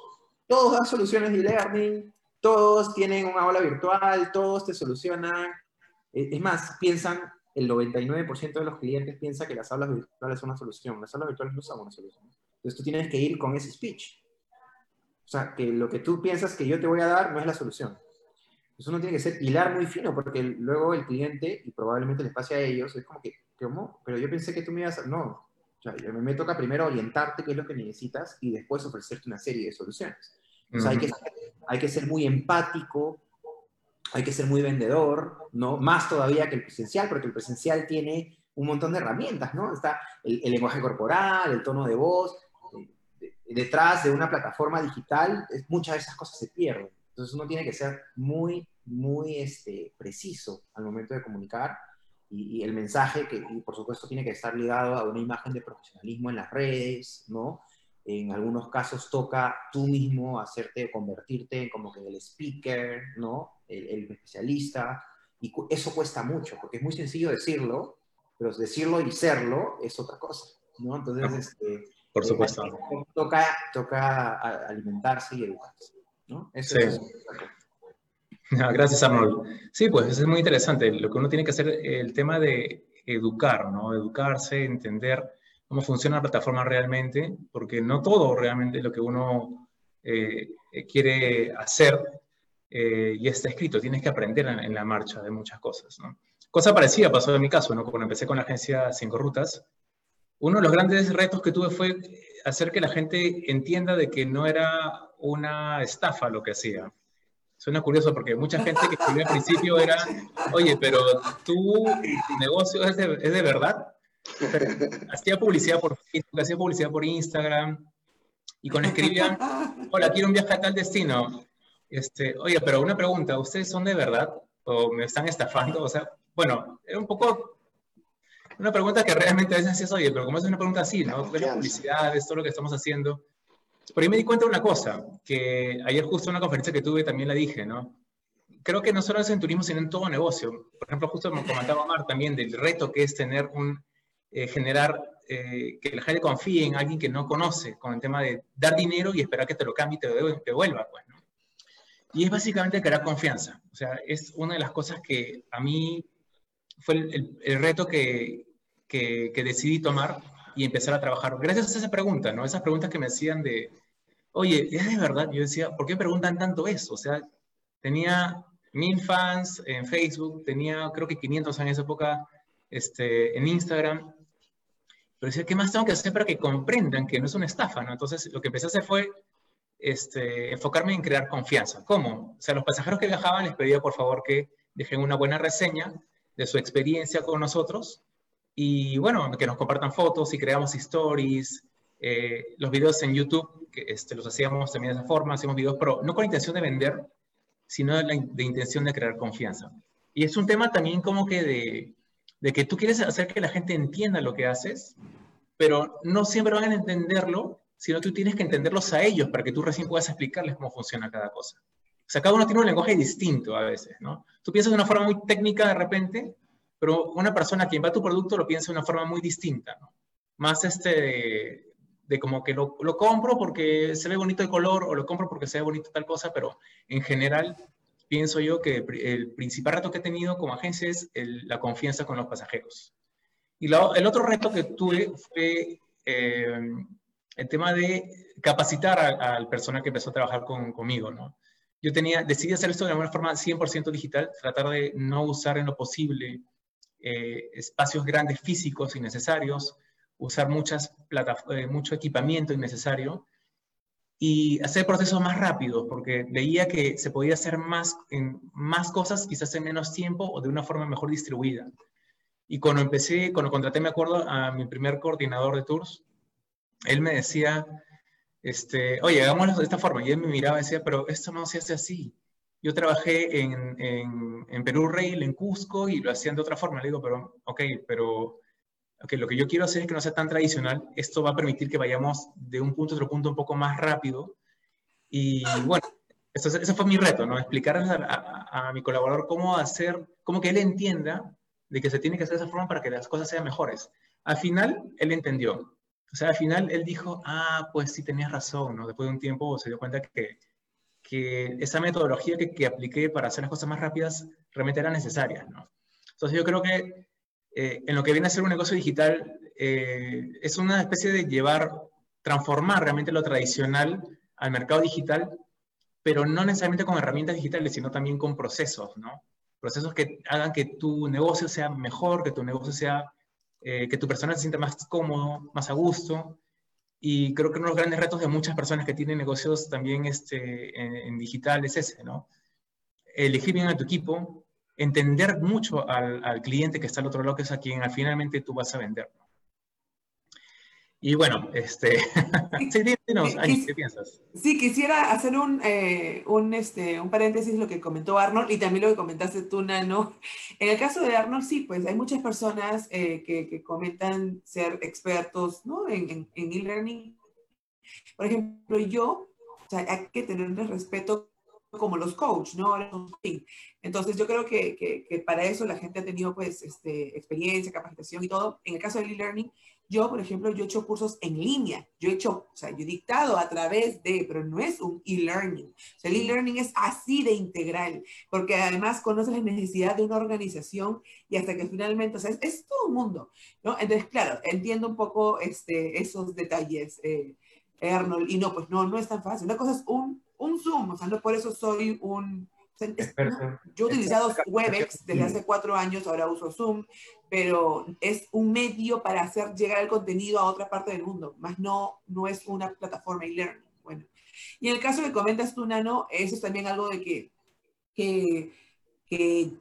Todos dan soluciones de e-learning, todos tienen una aula virtual, todos te solucionan. Eh, es más, piensan, el 99% de los clientes piensa que las aulas virtuales son una solución. Las aulas virtuales no son una solución. Entonces tú tienes que ir con ese speech. O sea, que lo que tú piensas que yo te voy a dar no es la solución. Eso uno tiene que ser hilar muy fino, porque luego el cliente, y probablemente les pase a ellos, es como que, ¿cómo? Pero yo pensé que tú me ibas a... No, o sea, me toca primero orientarte qué es lo que necesitas y después ofrecerte una serie de soluciones. O sea, hay, que, hay que ser muy empático, hay que ser muy vendedor, ¿no? Más todavía que el presencial, porque el presencial tiene un montón de herramientas, ¿no? Está el, lenguaje corporal, el tono de voz. detrás de una plataforma digital, muchas de esas cosas se pierden. Entonces uno tiene que ser muy, muy este, preciso al momento de comunicar y, y el mensaje, que y por supuesto tiene que estar ligado a una imagen de profesionalismo en las redes, ¿no? En algunos casos toca tú mismo hacerte, convertirte en como que el speaker, ¿no? El, especialista. Y eso cuesta mucho, porque es muy sencillo decirlo, pero decirlo y serlo es otra cosa, ¿no? Entonces, este, por supuesto. Eh, toca, toca alimentarse y educarse, ¿no? Eso sí. Ah, gracias, Arnold. Sí, pues es muy interesante. Lo que uno tiene que hacer, el tema de educar, ¿no? Educarse, entender cómo funciona la plataforma realmente, porque no todo realmente lo que uno eh, quiere hacer eh, y está escrito. Tienes que aprender en, la marcha de muchas cosas, ¿no? Cosa parecida pasó en mi caso, ¿no? Cuando empecé con la agencia Cinco Rutas, uno de los grandes retos que tuve fue hacer que la gente entienda de que no era una estafa lo que hacía. Suena curioso porque mucha gente que escribía al principio era, oye, pero tu negocio es de, es de verdad. Hacía publicidad por Facebook, hacía publicidad por Instagram, y cuando escribían, hola, quiero un viaje a tal destino, este, oye, pero una pregunta, ¿ustedes son de verdad o me están estafando? O sea, bueno, era un poco una pregunta que realmente a veces es, oye, pero como es una pregunta así, ¿no? ¿Qué la publicidad, es todo lo que estamos haciendo? Por ahí me di cuenta de una cosa, que ayer justo en una conferencia que tuve también la dije, ¿no? Creo que no solo es en turismo, sino en todo negocio. Por ejemplo, justo me comentaba Omar también del reto que es tener un, eh, generar, eh, que la gente confíe en alguien que no conoce, con el tema de dar dinero y esperar que te lo cambie y te, te devuelva, pues, ¿no? Y es básicamente crear confianza. O sea, es una de las cosas que a mí fue el, el reto que, que, decidí tomar y empezar a trabajar. Gracias a esa pregunta, ¿no? Esas preguntas que me hacían de, oye, ¿es de verdad? Yo decía, ¿por qué preguntan tanto eso? O sea, tenía mil fans en Facebook, tenía creo que 500 en esa época este, en Instagram. Pero decía, ¿qué más tengo que hacer para que comprendan que no es una estafa? ¿no? Entonces, lo que empecé a hacer fue este, enfocarme en crear confianza. ¿Cómo? O sea, los pasajeros que viajaban les pedía por favor que dejen una buena reseña de su experiencia con nosotros y bueno, que nos compartan fotos y creamos stories, eh, los videos en YouTube, que este, los hacíamos también de esa forma, hacemos videos, pero no con intención de vender, sino de, la, de intención de crear confianza. Y es un tema también como que de, de, que tú quieres hacer que la gente entienda lo que haces, pero no siempre van a entenderlo, sino tú tienes que entenderlos a ellos para que tú recién puedas explicarles cómo funciona cada cosa. O sea, cada uno tiene un lenguaje distinto a veces, ¿no? Tú piensas de una forma muy técnica de repente, pero una persona quien va a tu producto lo piensa de una forma muy distinta, ¿no? Más este de, como que lo, lo, compro porque se ve bonito el color o lo compro porque se ve bonito tal cosa, pero en general pienso yo que el principal reto que he tenido como agencia es la confianza con los pasajeros. Y el otro reto que tuve fue eh, el tema de capacitar al personal que empezó a trabajar con, conmigo, ¿no? Yo tenía, decidí hacer esto de una forma 100% digital, tratar de no usar en lo posible eh, espacios grandes físicos innecesarios, usar muchas eh, mucho equipamiento innecesario y hacer procesos más rápidos, porque veía que se podía hacer más, en más cosas, quizás en menos tiempo o de una forma mejor distribuida. Y cuando empecé, cuando contraté, me acuerdo, a mi primer coordinador de tours, él me decía, este, oye, hagámoslo de esta forma. Y él me miraba y decía, pero esto no se hace así. Yo trabajé en, en, en, Perú Rail, en Cusco, y lo hacían de otra forma. Le digo, pero, ok, pero okay, lo que yo quiero hacer es que no sea tan tradicional. Esto va a permitir que vayamos de un punto a otro punto un poco más rápido. Y bueno, eso, ese fue mi reto, ¿no? Explicar a, a, mi colaborador cómo hacer, cómo que él entienda de que se tiene que hacer de esa forma para que las cosas sean mejores. Al final, él entendió. O sea, al final él dijo, ah, pues sí tenías razón, ¿no? Después de un tiempo se dio cuenta que que esa metodología que, que, apliqué para hacer las cosas más rápidas realmente era necesaria. ¿no? Entonces yo creo que eh, en lo que viene a ser un negocio digital eh, es una especie de llevar, transformar realmente lo tradicional al mercado digital, pero no necesariamente con herramientas digitales, sino también con procesos, ¿no? Procesos que hagan que tu negocio sea mejor, que tu negocio sea, eh, que tu personal se sienta más cómodo, más a gusto, y creo que uno de los grandes retos de muchas personas que tienen negocios también este, en, digital es ese, ¿no? Elegir bien a tu equipo, entender mucho al, al, cliente que está al otro lado, que es a quien finalmente tú vas a vender. Y bueno, este, sí, dinos, ¿qué piensas? Sí, quisiera hacer un, eh, un, este, un paréntesis lo que comentó Arnold y también lo que comentaste tú, Nano. En el caso de Arnold, sí, pues hay muchas personas eh, que, que, comentan ser expertos ¿no? en e-learning. Por ejemplo, yo, o sea, hay que tener respeto como los coach, ¿no? Entonces yo creo que, que, para eso la gente ha tenido pues este, experiencia, capacitación y todo. En el caso del e-learning, yo, por ejemplo, yo he hecho cursos en línea, yo he hecho, o sea, yo he dictado a través de, pero no es un e-learning. O sea, el e-learning es así de integral, porque además conoce la necesidad de una organización y hasta que finalmente, o sea, es, todo un mundo, ¿no? Entonces, claro, entiendo un poco este, esos detalles, eh, Arnold, y no, pues no, no es tan fácil. Una cosa es un, un Zoom, o sea, no por eso soy un yo he utilizado Webex desde hace cuatro años, ahora uso Zoom, pero es un medio para hacer llegar el contenido a otra parte del mundo, más no, no es una plataforma e-learning. Bueno, y en el caso que comentas tú, Nano, eso es también algo de que, que, que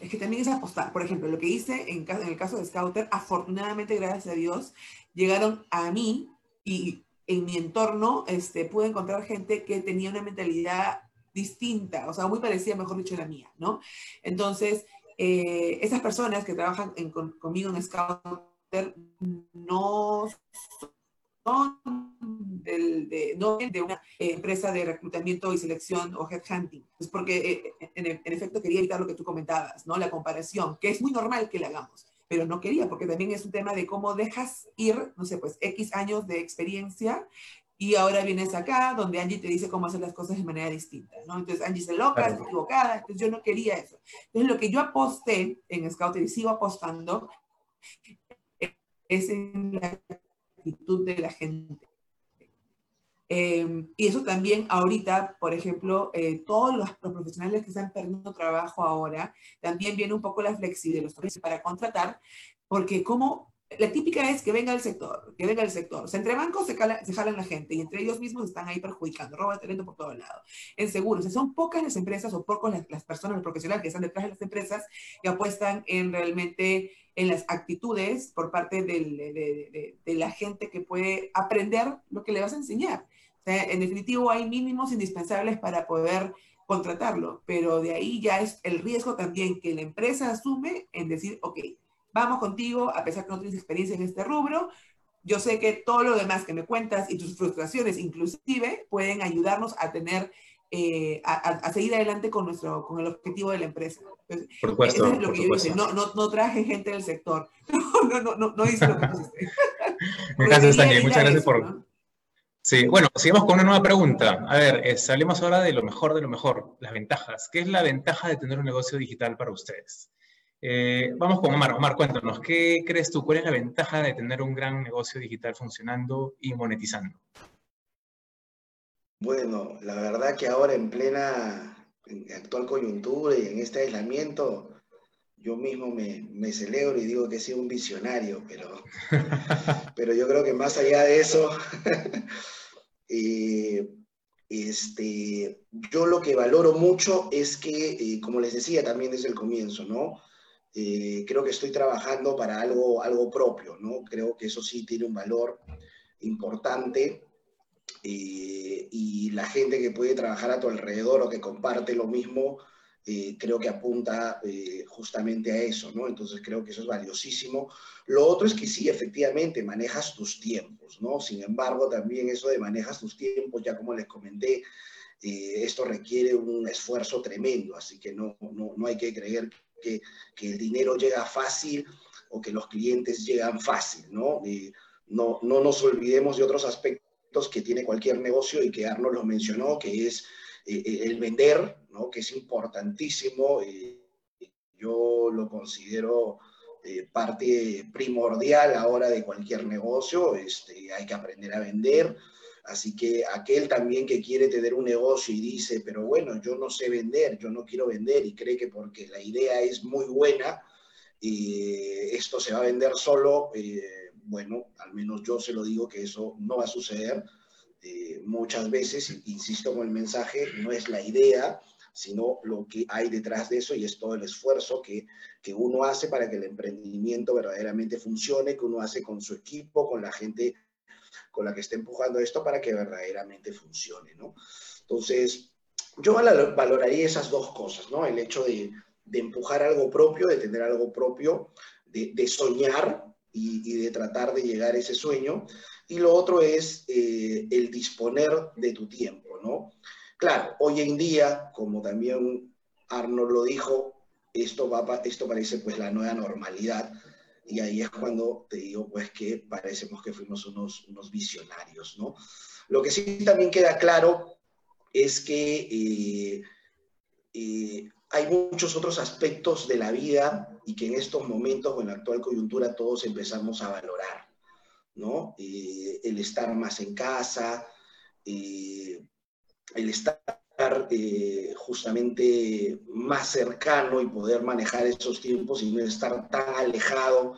es que también es apostar. Por ejemplo, lo que hice en, en, el caso de Scouter, afortunadamente, gracias a Dios, llegaron a mí y en mi entorno este, pude encontrar gente que tenía una mentalidad distinta, o sea, muy parecida, mejor dicho, a la mía, ¿no? Entonces, eh, esas personas que trabajan conmigo en Scouter no son de, no de una empresa de reclutamiento y selección o headhunting. Es porque eh, en, en, efecto quería evitar lo que tú comentabas, ¿no? La comparación, que es muy normal que la hagamos, pero no quería, porque también es un tema de cómo dejas ir, no sé, pues X años de experiencia y ahora vienes acá donde Angie te dice cómo hacer las cosas de manera distinta, ¿no? Entonces Angie se loca, está equivocada, entonces yo no quería eso. Entonces lo que yo aposté en Scout y sigo apostando es en la actitud de la gente. Em, y eso también ahorita, por ejemplo, eh, todos los, profesionales que están perdiendo trabajo ahora, también viene un poco la flexibilidad para contratar, porque como la típica es que venga el sector, que venga el sector. O sea, entre bancos se, se jalan la gente y entre ellos mismos están ahí perjudicando, roba talento por todos lados. En seguros, o sea, son pocas las empresas o pocos las, las, personas, los profesionales que están detrás de las empresas que apuestan en realmente en las actitudes por parte del, de, de, de, la gente que puede aprender lo que le vas a enseñar. O sea, en definitivo hay mínimos indispensables para poder contratarlo, pero de ahí ya es el riesgo también que la empresa asume en decir, ok, vamos contigo, a pesar que no tienes experiencia en este rubro. Yo sé que todo lo demás que me cuentas y tus frustraciones inclusive pueden ayudarnos a tener, eh, a, seguir adelante con, nuestro, con el objetivo de la empresa. por supuesto. Eso es lo que yo hice. No, no, no, traje gente del sector. No, no, no, no, hice lo que gracias, Daniel. Muchas gracias por... Sí, bueno, sigamos con una nueva pregunta. A ver, eh, salimos ahora de lo mejor de lo mejor, las ventajas. ¿Qué es la ventaja de tener un negocio digital para ustedes? Eh, vamos con Omar. Omar, cuéntanos, ¿qué crees tú? ¿Cuál es la ventaja de tener un gran negocio digital funcionando y monetizando? Bueno, la verdad que ahora en plena actual coyuntura y en este aislamiento, yo mismo me, me celebro y digo que he sido un visionario, pero, pero yo creo que más allá de eso, eh, este, yo lo que valoro mucho es que, eh, como les decía también desde el comienzo, ¿no? Eh, creo que estoy trabajando para algo, algo propio, ¿no? Creo que eso sí tiene un valor importante eh, y la gente que puede trabajar a tu alrededor o que comparte lo mismo, eh, creo que apunta justamente a eso, ¿no? Entonces creo que eso es valiosísimo. Lo otro es que sí, efectivamente, manejas tus tiempos, ¿no? Sin embargo, también eso de manejas tus tiempos, ya como les comenté, esto requiere un esfuerzo tremendo, así que no, no, no hay que creer que, el dinero llega fácil o que los clientes llegan fácil, ¿no? no, no nos olvidemos de otros aspectos que tiene cualquier negocio y que Arnold lo mencionó, que es eh, eh, el vender, ¿no? Que es importantísimo. Eh, yo lo considero parte primordial ahora de cualquier negocio. Este, hay que aprender a vender. Así que aquel también que quiere tener un negocio y dice, pero bueno, yo no sé vender, yo no quiero vender y cree que porque la idea es muy buena y esto se va a vender solo, eh, bueno, al menos yo se lo digo que eso no va a suceder. Eh, muchas veces, insisto con el mensaje, no es la idea, sino lo que hay detrás de eso y es todo el esfuerzo que, que uno hace para que el emprendimiento verdaderamente funcione, que uno hace con su equipo, con la gente con la que esté empujando esto para que verdaderamente funcione, ¿no? Entonces, yo valoraría esas dos cosas, ¿no? El hecho de, empujar algo propio, de tener algo propio, de, soñar y, de tratar de llegar a ese sueño. Y lo otro es eh, el disponer de tu tiempo, ¿no? Claro, hoy en día, como también Arnold lo dijo, esto, va, esto parece pues la nueva normalidad y ahí es cuando te digo pues que parecemos que fuimos unos, unos visionarios, ¿no? Lo que sí también queda claro es que eh, eh, hay muchos otros aspectos de la vida y que en estos momentos, en la actual coyuntura, todos empezamos a valorar, ¿no? Eh, el estar más en casa, el estar eh, justamente más cercano y poder manejar esos tiempos y no estar tan alejado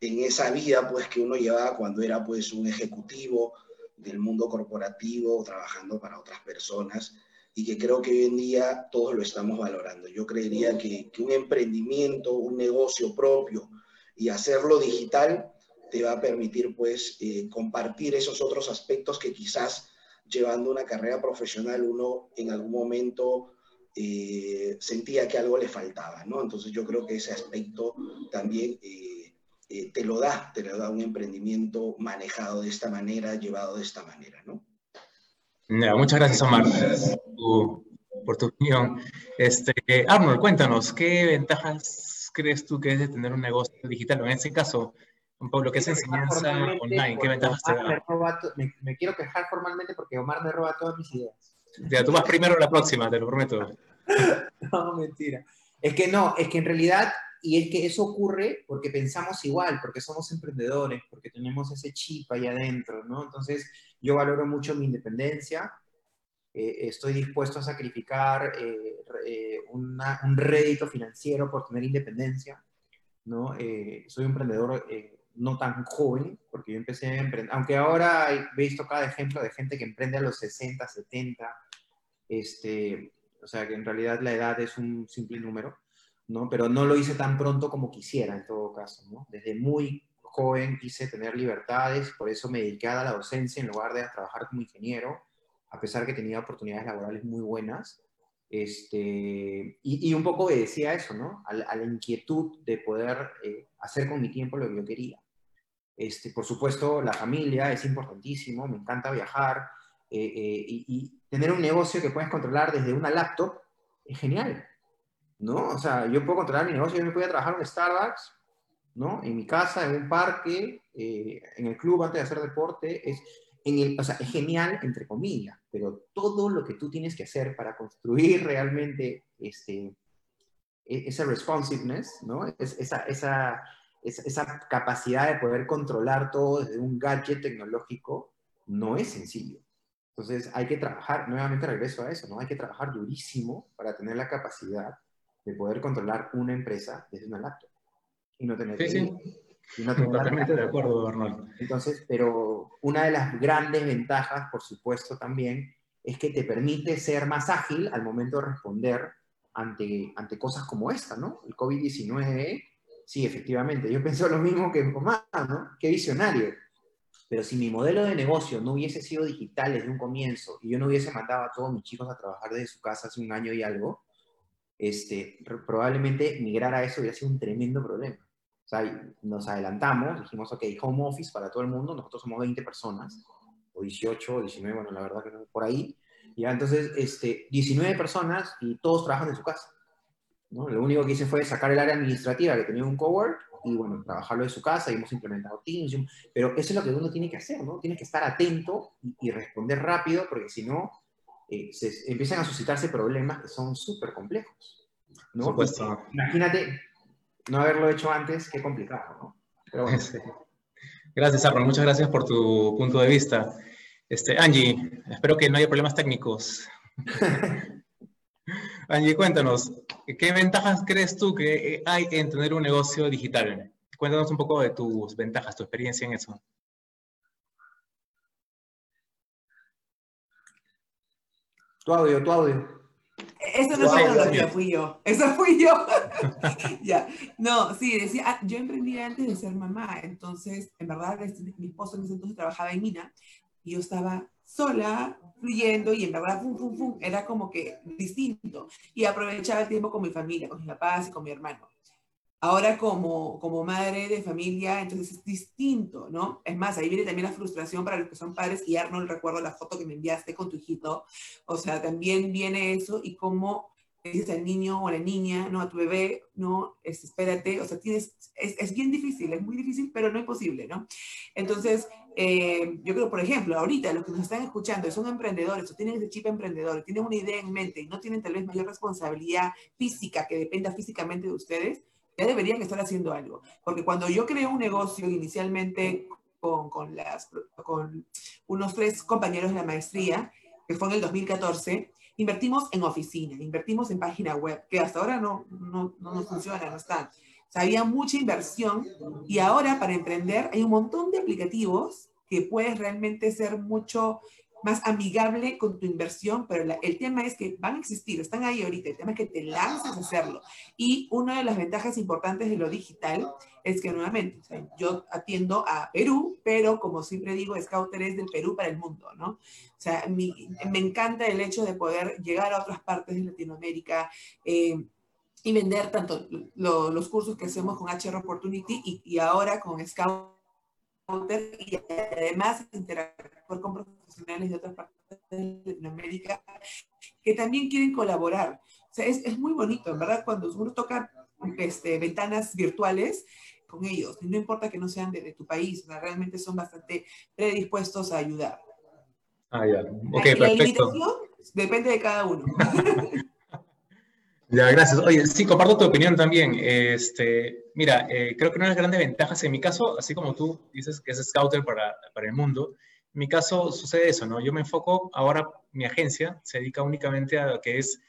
en esa vida pues que uno llevaba cuando era pues un ejecutivo del mundo corporativo trabajando para otras personas y que creo que hoy en día todos lo estamos valorando. Yo creería que, un emprendimiento, un negocio propio y hacerlo digital te va a permitir pues eh, compartir esos otros aspectos que quizás llevando una carrera profesional, uno en algún momento eh, sentía que algo le faltaba, ¿no? Entonces yo creo que ese aspecto también eh, eh, te lo da, te lo da un emprendimiento manejado de esta manera, llevado de esta manera, ¿no? muchas gracias, Omar, por tu, opinión. Este, Arnold, cuéntanos, ¿qué ventajas crees tú que es de tener un negocio digital? En ese caso, un poco lo que es enseñanza online, ¿qué ventajas te da? Me, quiero quejar formalmente porque Omar me roba todas mis ideas. Ya, tú vas primero la próxima, te lo prometo. no, mentira. Es que no, es que en realidad, y es que eso ocurre porque pensamos igual, porque somos emprendedores, porque tenemos ese chip ahí adentro, ¿no? Entonces, yo valoro mucho mi independencia, eh, estoy dispuesto a sacrificar eh, eh, un rédito financiero por tener independencia, ¿no? soy un emprendedor no tan joven, porque yo empecé a emprender, aunque ahora he visto cada ejemplo de gente que emprende a los 60, 70, este, o sea que en realidad la edad es un simple número, ¿no? Pero no lo hice tan pronto como quisiera en todo caso, ¿no? Desde muy joven quise tener libertades, por eso me dediqué a la docencia en lugar de trabajar como ingeniero, a pesar que tenía oportunidades laborales muy buenas. Este, y, un poco decía eso, ¿no? A, la inquietud de poder eh, hacer con mi tiempo lo que yo quería. Este, por supuesto, la familia es importantísimo, me encanta viajar eh, eh, y, tener un negocio que puedes controlar desde una laptop es genial, ¿no? O sea, yo puedo controlar mi negocio, yo me voy a trabajar en Starbucks, ¿no? En mi casa, en un parque, eh, en el club antes de hacer deporte, es, en el, o sea, es genial, entre comillas, pero todo lo que tú tienes que hacer para construir realmente este, e, esa responsiveness, ¿no? Es, esa, esa esa capacidad de poder controlar todo desde un gadget tecnológico no es sencillo. Entonces hay que trabajar, nuevamente regreso a eso, ¿no? Hay que trabajar durísimo para tener la capacidad de poder controlar una empresa desde una laptop y no tener sí, sí. Totalmente de acuerdo, Arnold. Entonces, pero una de las grandes ventajas, por supuesto, también es que te permite ser más ágil al momento de responder ante, ante cosas como esta, ¿no? El COVID-19 sí, efectivamente, yo pienso lo mismo que Omar, ¿no? Qué visionario. Pero si mi modelo de negocio no hubiese sido digital desde un comienzo y yo no hubiese mandado a todos mis chicos a trabajar desde su casa hace un año y algo, este, probablemente migrar a eso hubiera sido un tremendo problema. O sea, nos adelantamos, dijimos, ok, home office para todo el mundo, nosotros somos 20 personas, o 18, o 19, bueno, la verdad que no, por ahí. Ya, entonces, este, 19 personas y todos trabajan en su casa. Lo único que hice fue sacar el área administrativa que tenía un cowork y, bueno, trabajarlo de su casa y hemos implementado Teams, pero eso es lo que uno tiene que hacer, ¿no? Tienes que estar atento y, responder rápido porque si no, eh, se empiezan a suscitarse problemas que son súper complejos, ¿no? Supuesto. Imagínate no haberlo hecho antes, qué complicado, ¿no? Pero bueno. Gracias, Arnold. Muchas gracias por tu punto de vista. Este, Angie, espero que no haya problemas técnicos. Angie, cuéntanos, ¿qué ventajas crees tú que hay en tener un negocio digital? Cuéntanos un poco de tus ventajas, tu experiencia en eso. Tu audio, tu audio. Eso no es lo fui yo. Eso fui yo. ya. No, sí, decía, ah, yo emprendí antes de ser mamá, entonces, en verdad, este, mi esposo en ese entonces trabajaba en Mina y yo estaba sola, fluyendo y en verdad, fum, fum, fum, era como que distinto. Y aprovechaba el tiempo con mi familia, con mis papás y con mi hermano. Ahora como, como madre de familia, entonces es distinto, ¿no? Es más, ahí viene también la frustración para los que son padres y Arnold, recuerdo la foto que me enviaste con tu hijito, o sea, también viene eso y cómo dices al niño o a la niña, no, a tu bebé, no, es, espérate, o sea, tienes, es, es, bien difícil, es muy difícil, pero no imposible, ¿no? Entonces, eh, yo creo, por ejemplo, ahorita los que nos están escuchando son emprendedores o tienen ese chip emprendedor, tienen una idea en mente y no tienen tal vez mayor responsabilidad física que dependa físicamente de ustedes, ya deberían estar haciendo algo. Porque cuando yo creé un negocio inicialmente con, con, las, con unos tres compañeros de la maestría, que fue en el 2014, invertimos en oficina, invertimos en página web, que hasta ahora no, no, no nos funciona, no están. O sea, había mucha inversión y ahora para emprender hay un montón de aplicativos que puedes realmente ser mucho más amigable con tu inversión, pero el tema es que van a existir, están ahí ahorita, el tema es que te lanzas a hacerlo. Y una de las ventajas importantes de lo digital es que nuevamente, yo atiendo a Perú, pero como siempre digo, Scouter es del Perú para el mundo, ¿no? O sea, me encanta el hecho de poder llegar a otras partes de Latinoamérica. Eh, y vender tanto los cursos que hacemos con HR Opportunity y, y ahora con Scout y además interactuar con profesionales de otras partes de Latinoamérica que también quieren colaborar. O sea, es, es muy bonito, verdad, cuando uno toca este, ventanas virtuales con ellos, no importa que no sean de, de tu país, realmente son bastante predispuestos a ayudar. Ah, ya. Ok, la, perfecto. La depende de cada uno. Ya, gracias. Oye, sí, comparto tu opinión también. Este, mira, eh, creo que una de las grandes ventajas en mi caso, así como tú dices que es scouter para, para el mundo, en mi caso sucede eso, ¿no? Yo me enfoco, ahora mi agencia se dedica únicamente a lo que es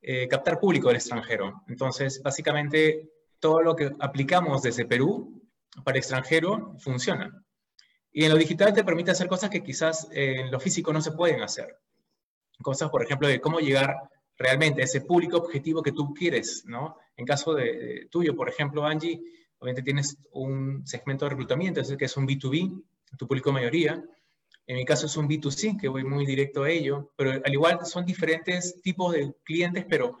eh, captar público del extranjero. Entonces, básicamente, todo lo que aplicamos desde Perú para extranjero funciona. Y en lo digital te permite hacer cosas que quizás en lo físico no se pueden hacer. Cosas, por ejemplo, de cómo llegar realmente ese público objetivo que tú quieres, ¿no? En caso de, tuyo, por ejemplo, Angie, obviamente tienes un segmento de reclutamiento, es que es un B2B, tu público mayoría. En mi caso es un B2C, que voy muy directo a ello, pero al igual son diferentes tipos de clientes, pero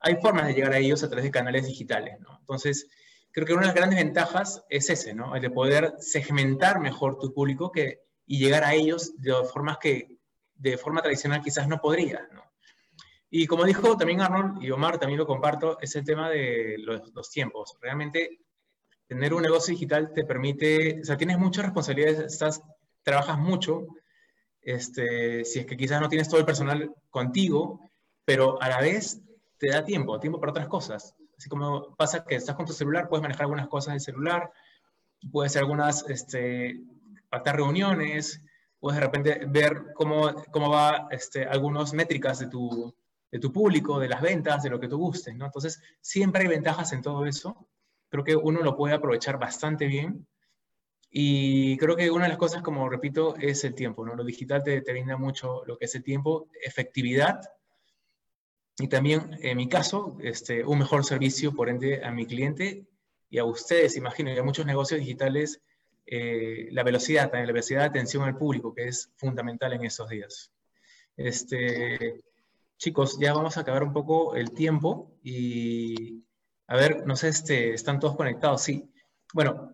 hay formas de llegar a ellos a través de canales digitales, ¿no? Entonces, creo que una de las grandes ventajas es ese, ¿no? El de poder segmentar mejor tu público que, y llegar a ellos de formas que de forma tradicional quizás no podrías, ¿no? Y como dijo también Arnold y Omar, también lo comparto, es el tema de los, tiempos. Realmente tener un negocio digital te permite, o sea, tienes muchas responsabilidades, estás, trabajas mucho, este, si es que quizás no tienes todo el personal contigo, pero a la vez te da tiempo, tiempo para otras cosas. Así como pasa que estás con tu celular, puedes manejar algunas cosas del celular, puedes hacer algunas, este, pactar reuniones, puedes de repente ver cómo, cómo va este, algunas métricas de tu, de tu público, de las ventas, de lo que tú gustes, ¿no? Entonces, siempre hay ventajas en todo eso. Creo que uno lo puede aprovechar bastante bien. Y creo que una de las cosas, como repito, es el tiempo, ¿no? Lo digital te, te brinda mucho lo que es el tiempo, efectividad y también, en mi caso, este, un mejor servicio, por ende, a mi cliente y a ustedes, imagino, y a muchos negocios digitales, eh, la velocidad, también la velocidad de atención al público, que es fundamental en estos días. Este, chicos, ya vamos a acabar un poco el tiempo y a ver, no sé, este, ¿están todos conectados? Sí. Bueno,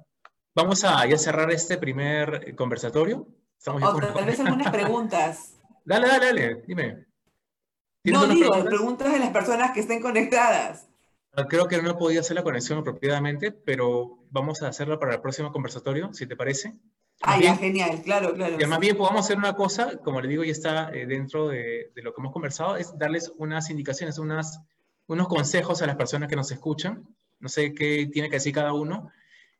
vamos a ya cerrar este primer conversatorio. Estamos o tal vez algunas preguntas. dale, dale, dale, dime. No, digo, preguntas? preguntas de las personas que estén conectadas. Ah, creo que no he podido hacer la conexión apropiadamente, pero vamos a hacerla para el próximo conversatorio, si te parece. Ah, ya, genial, claro, claro. Que más bien podamos hacer una cosa, como le digo, ya está eh, dentro de, de, lo que hemos conversado, es darles unas indicaciones, unas, unos consejos a las personas que nos escuchan. No sé qué tiene que decir cada uno.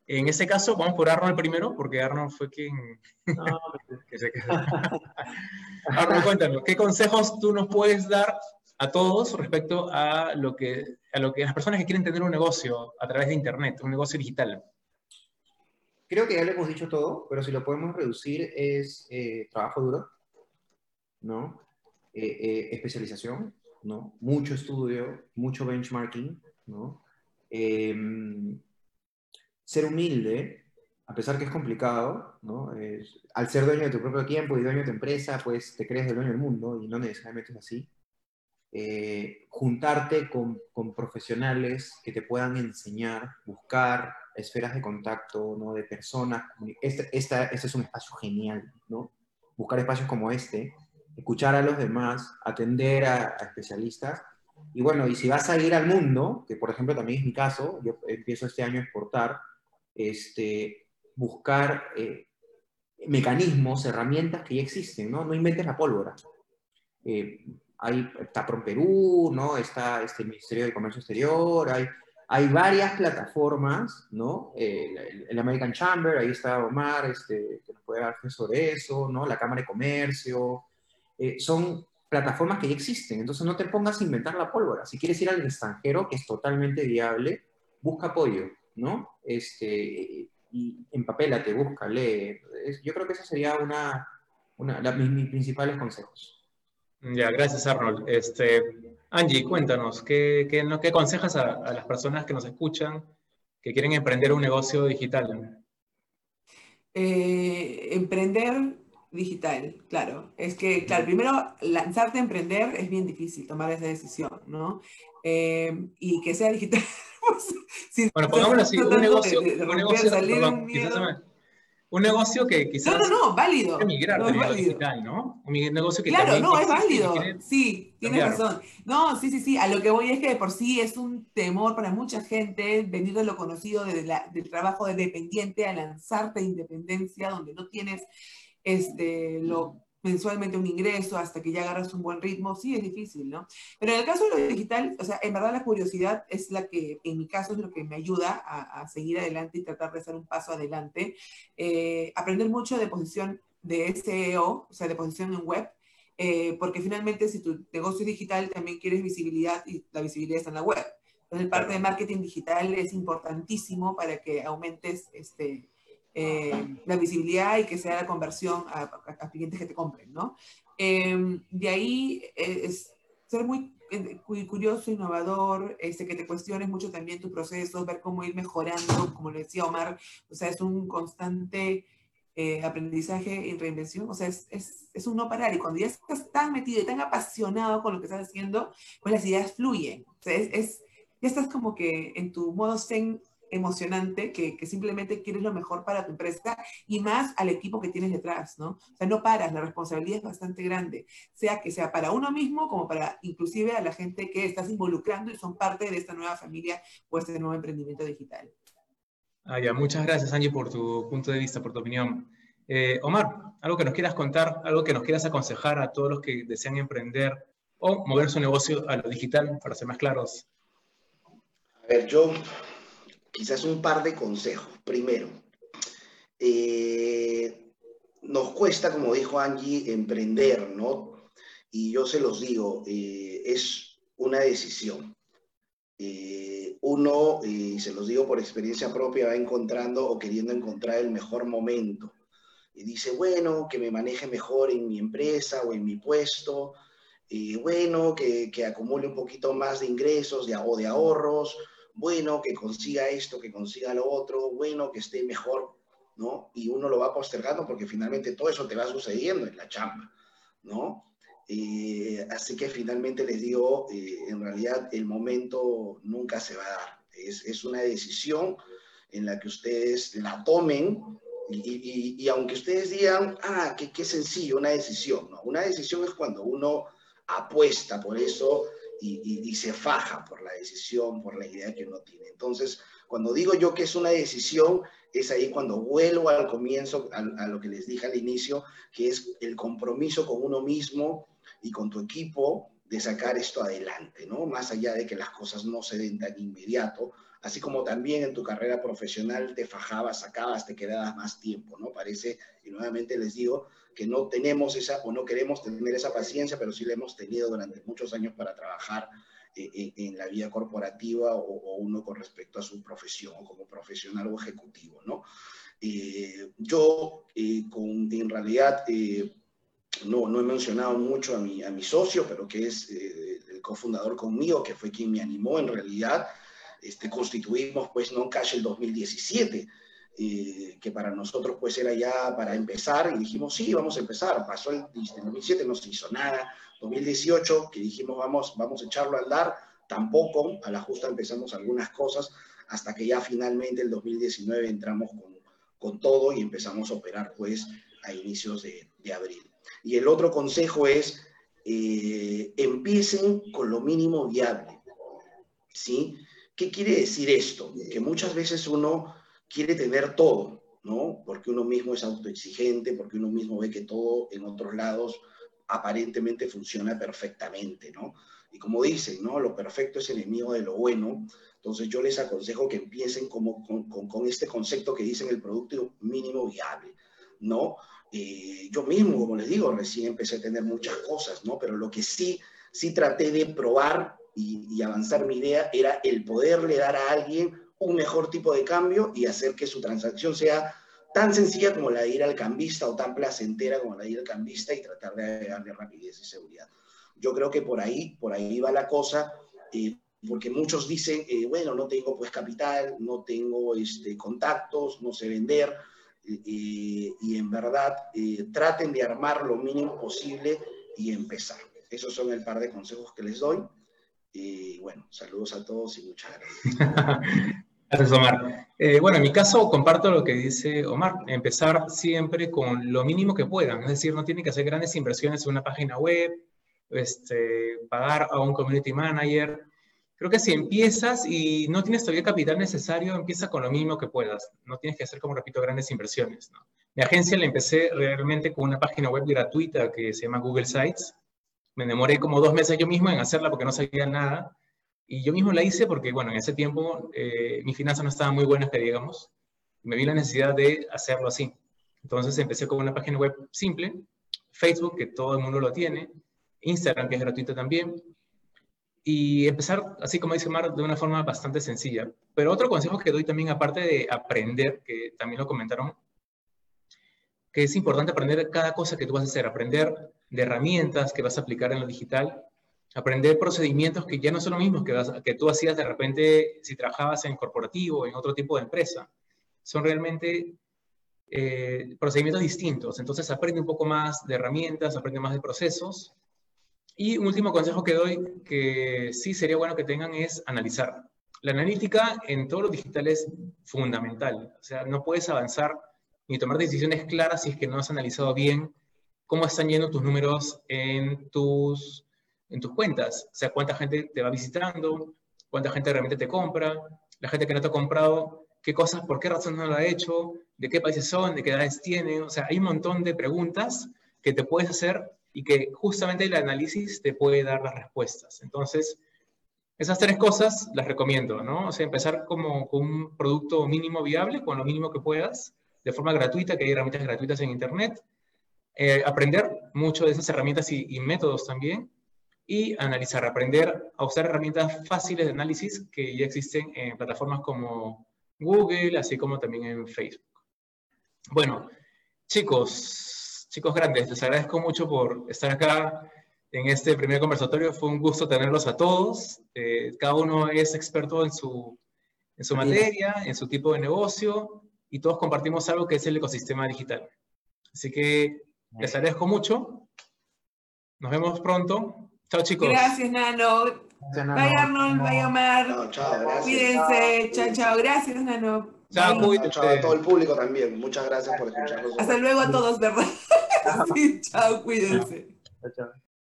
En este caso, vamos por Arnold primero, porque Arnold fue quien... No, que se Arnold, cuéntanos, ¿qué consejos tú nos puedes dar a todos respecto a lo que, a lo que las personas que quieren tener un negocio a través de Internet, un negocio digital? creo que ya le hemos dicho todo, pero si lo podemos reducir es eh, trabajo duro, ¿no? Eh, eh, especialización, ¿no? Mucho estudio, mucho benchmarking, ¿no? Ser humilde, a pesar que es complicado, ¿no? al ser dueño de tu propio tiempo y dueño de tu empresa, pues te crees el dueño del mundo y no necesariamente es así. eh, juntarte con, con, profesionales que te puedan enseñar, buscar esferas de contacto, ¿no? De personas. Este, esta, este es un espacio genial, ¿no? Buscar espacios como este, escuchar a los demás, atender a, especialistas. Y bueno, y si vas a ir al mundo, que por ejemplo también es mi caso, yo empiezo este año a exportar, este, buscar eh, mecanismos, herramientas que ya existen, ¿no? No inventes la pólvora. Eh, hay, está PROM Perú, ¿no? Está este Ministerio de Comercio Exterior, hay, hay varias plataformas, ¿no? Eh, el, American Chamber, ahí está Omar, este, que nos puede dar sobre eso, ¿no? La Cámara de Comercio. Eh, son plataformas que ya existen, entonces no te pongas a inventar la pólvora. Si quieres ir al extranjero, que es totalmente viable, busca apoyo, ¿no? Este, y empapélate, busca, lee. Yo creo que esa sería una, una de mis principales consejos. Ya, gracias Arnold. Este, Angie, cuéntanos, ¿qué, qué, qué aconsejas a, a, las personas que nos escuchan que quieren emprender un negocio digital? Eh, emprender digital, claro. Es que, claro, primero lanzarte a emprender es bien difícil, tomar esa decisión, ¿no? Eh, y que sea digital. Pues, bueno, pongámoslo así, un negocio, de, de un negocio, perdón, quizás un negocio que quizás... No, no, no, válido. Migrar no, es válido. digital, ¿no? Un negocio que Claro, no, es válido. Sí, tienes razón. No, sí, sí, sí. A lo que voy es que de por sí es un temor para mucha gente venir de lo conocido la, del trabajo de dependiente a lanzarte a independencia donde no tienes este, lo mensualmente un ingreso hasta que ya agarras un buen ritmo, sí es difícil, ¿no? Pero en el caso de lo digital, o sea, en verdad la curiosidad es la que, en mi caso, es lo que me ayuda a, a seguir adelante y tratar de hacer un paso adelante. Eh, aprender mucho de posición de SEO, o sea, de posición en web, eh, porque finalmente si tu negocio es digital, también quieres visibilidad y la visibilidad está en la web. Entonces, parte de marketing digital es importantísimo para que aumentes este, eh, la visibilidad y que sea la conversión a, a, a clientes que te compren, ¿no? Eh, de ahí eh, es ser muy, muy curioso, innovador, este, que te cuestiones mucho también tu proceso, ver cómo ir mejorando, como le decía Omar, o sea, es un constante eh, aprendizaje y reinvención, o sea, es, es, es, un no parar, y cuando ya estás tan metido y tan apasionado con lo que estás haciendo, pues las ideas fluyen, o sea, es, es ya estás como que en tu modo zen emocionante que, que, simplemente quieres lo mejor para tu empresa y más al equipo que tienes detrás, ¿no? O sea, no paras, la responsabilidad es bastante grande, sea que sea para uno mismo como para inclusive a la gente que estás involucrando y son parte de esta nueva familia o este nuevo emprendimiento digital. Ah, ya, muchas gracias Angie por tu punto de vista, por tu opinión. Eh, Omar, algo que nos quieras contar, algo que nos quieras aconsejar a todos los que desean emprender o mover su negocio a lo digital, para ser más claros. A ver, yo quizás un par de consejos. Primero, eh, nos cuesta, como dijo Angie, emprender, ¿no? Y yo se los digo, eh, es una decisión. Eh, uno, y se los digo por experiencia propia, va encontrando o queriendo encontrar el mejor momento. Y dice, bueno, que me maneje mejor en mi empresa o en mi puesto, y bueno, que, que acumule un poquito más de ingresos de, o de ahorros, bueno, que consiga esto, que consiga lo otro, bueno, que esté mejor, ¿no? Y uno lo va postergando porque finalmente todo eso te va sucediendo en la chamba, ¿no? Eh, así que finalmente les digo, eh, en realidad el momento nunca se va a dar. Es, es una decisión en la que ustedes la tomen y, y, y aunque ustedes digan, ah, qué, qué sencillo, una decisión, ¿no? Una decisión es cuando uno apuesta por eso y, y, y, se faja por la decisión, por la idea que uno tiene. Entonces, cuando digo yo que es una decisión, es ahí cuando vuelvo al comienzo, a, a, lo que les dije al inicio, que es el compromiso con uno mismo y con tu equipo de sacar esto adelante, ¿no? Más allá de que las cosas no se den tan inmediato, así como también en tu carrera profesional te fajabas, sacabas, te quedabas más tiempo, ¿no? Parece, y nuevamente les digo, que no tenemos esa o no queremos tener esa paciencia, pero sí la hemos tenido durante muchos años para trabajar en, eh, en la vida corporativa o, o, uno con respecto a su profesión o como profesional o ejecutivo, ¿no? Eh, yo, eh, con, en realidad, eh, no, no, he mencionado mucho a mi, a mi socio, pero que es eh, el cofundador conmigo, que fue quien me animó en realidad. Este, constituimos pues Non Cash el 2017 eh, que para nosotros pues era ya para empezar y dijimos, sí, vamos a empezar. Pasó el, el 2007, no se hizo nada, 2018, que dijimos vamos, vamos a echarlo a andar, tampoco, a la justa empezamos algunas cosas, hasta que ya finalmente el 2019 entramos con, con todo y empezamos a operar pues a inicios de, de abril. Y el otro consejo es, eh, empiecen con lo mínimo viable, ¿sí? ¿Qué quiere decir esto? Que muchas veces uno quiere tener todo, ¿no? Porque uno mismo es autoexigente, porque uno mismo ve que todo en otros lados aparentemente funciona perfectamente, ¿no? Y como dicen, ¿no? Lo perfecto es enemigo de lo bueno. Entonces yo les aconsejo que empiecen como, con, con, con este concepto que dicen el producto mínimo viable, ¿no? Eh, yo mismo, como les digo, recién empecé a tener muchas cosas, ¿no? Pero lo que sí, sí traté de probar y, y avanzar mi idea era el poderle dar a alguien un mejor tipo de cambio y hacer que su transacción sea tan sencilla como la de ir al cambista o tan placentera como la de ir al cambista y tratar de darle rapidez y seguridad. Yo creo que por ahí, por ahí va la cosa, eh, porque muchos dicen, eh, bueno, no tengo pues capital, no tengo este, contactos, no sé vender, eh, y en verdad eh, traten de armar lo mínimo posible y empezar. Esos son el par de consejos que les doy. Y bueno, saludos a todos y muchas gracias. Gracias, Omar. Eh, bueno, en mi caso comparto lo que dice Omar, empezar siempre con lo mínimo que puedan, es decir, no tienen que hacer grandes inversiones en una página web, este, pagar a un community manager. Creo que si empiezas y no tienes todavía capital necesario, empieza con lo mínimo que puedas. No tienes que hacer, como repito, grandes inversiones. ¿no? Mi agencia la empecé realmente con una página web gratuita que se llama Google Sites. Me demoré como dos meses yo mismo en hacerla porque no sabía nada y yo mismo la hice porque, bueno, en ese tiempo eh, mis finanzas no estaban muy buenas, que digamos. Me vi la necesidad de hacerlo así. Entonces empecé con una página web simple, Facebook, que todo el mundo lo tiene, Instagram, que es gratuito también, y empezar, así como dice Mar, de una forma bastante sencilla. Pero otro consejo que doy también, aparte de aprender, que también lo comentaron, que es importante aprender cada cosa que tú vas a hacer, aprender de herramientas que vas a aplicar en lo digital, aprender procedimientos que ya no son los mismos que, vas, que tú hacías de repente si trabajabas en corporativo o en otro tipo de empresa. Son realmente eh, procedimientos distintos. Entonces aprende un poco más de herramientas, aprende más de procesos. Y un último consejo que doy, que sí sería bueno que tengan, es analizar. La analítica en todo lo digital es fundamental. O sea, no puedes avanzar ni tomar decisiones claras si es que no has analizado bien cómo están yendo tus números en tus en tus cuentas. O sea, cuánta gente te va visitando, cuánta gente realmente te compra, la gente que no te ha comprado, qué cosas, por qué razón no lo ha hecho, de qué países son, de qué edades tienen. O sea, hay un montón de preguntas que te puedes hacer y que justamente el análisis te puede dar las respuestas. Entonces, esas tres cosas las recomiendo, ¿no? O sea, empezar como con un producto mínimo viable, con lo mínimo que puedas, de forma gratuita, que hay herramientas gratuitas en Internet. Eh, aprender mucho de esas herramientas y, y métodos también y analizar, aprender a usar herramientas fáciles de análisis que ya existen en plataformas como Google, así como también en Facebook. Bueno, chicos, chicos grandes, les agradezco mucho por estar acá en este primer conversatorio. Fue un gusto tenerlos a todos. Eh, cada uno es experto en su, en su materia, en su tipo de negocio, y todos compartimos algo que es el ecosistema digital. Así que les agradezco mucho. Nos vemos pronto. Chao, chicos. Gracias, Nano. Gracias, Nano. Vaya Arnold, vaya Omar. No, chao, gracias. Cuídense. Chao, chao. Gracias, Nano. Chao, Bye. cuídense. Chao a todo el público también. Muchas gracias por escucharnos. Hasta luego a todos, ¿verdad? sí, chao, cuídense. Chao, chao.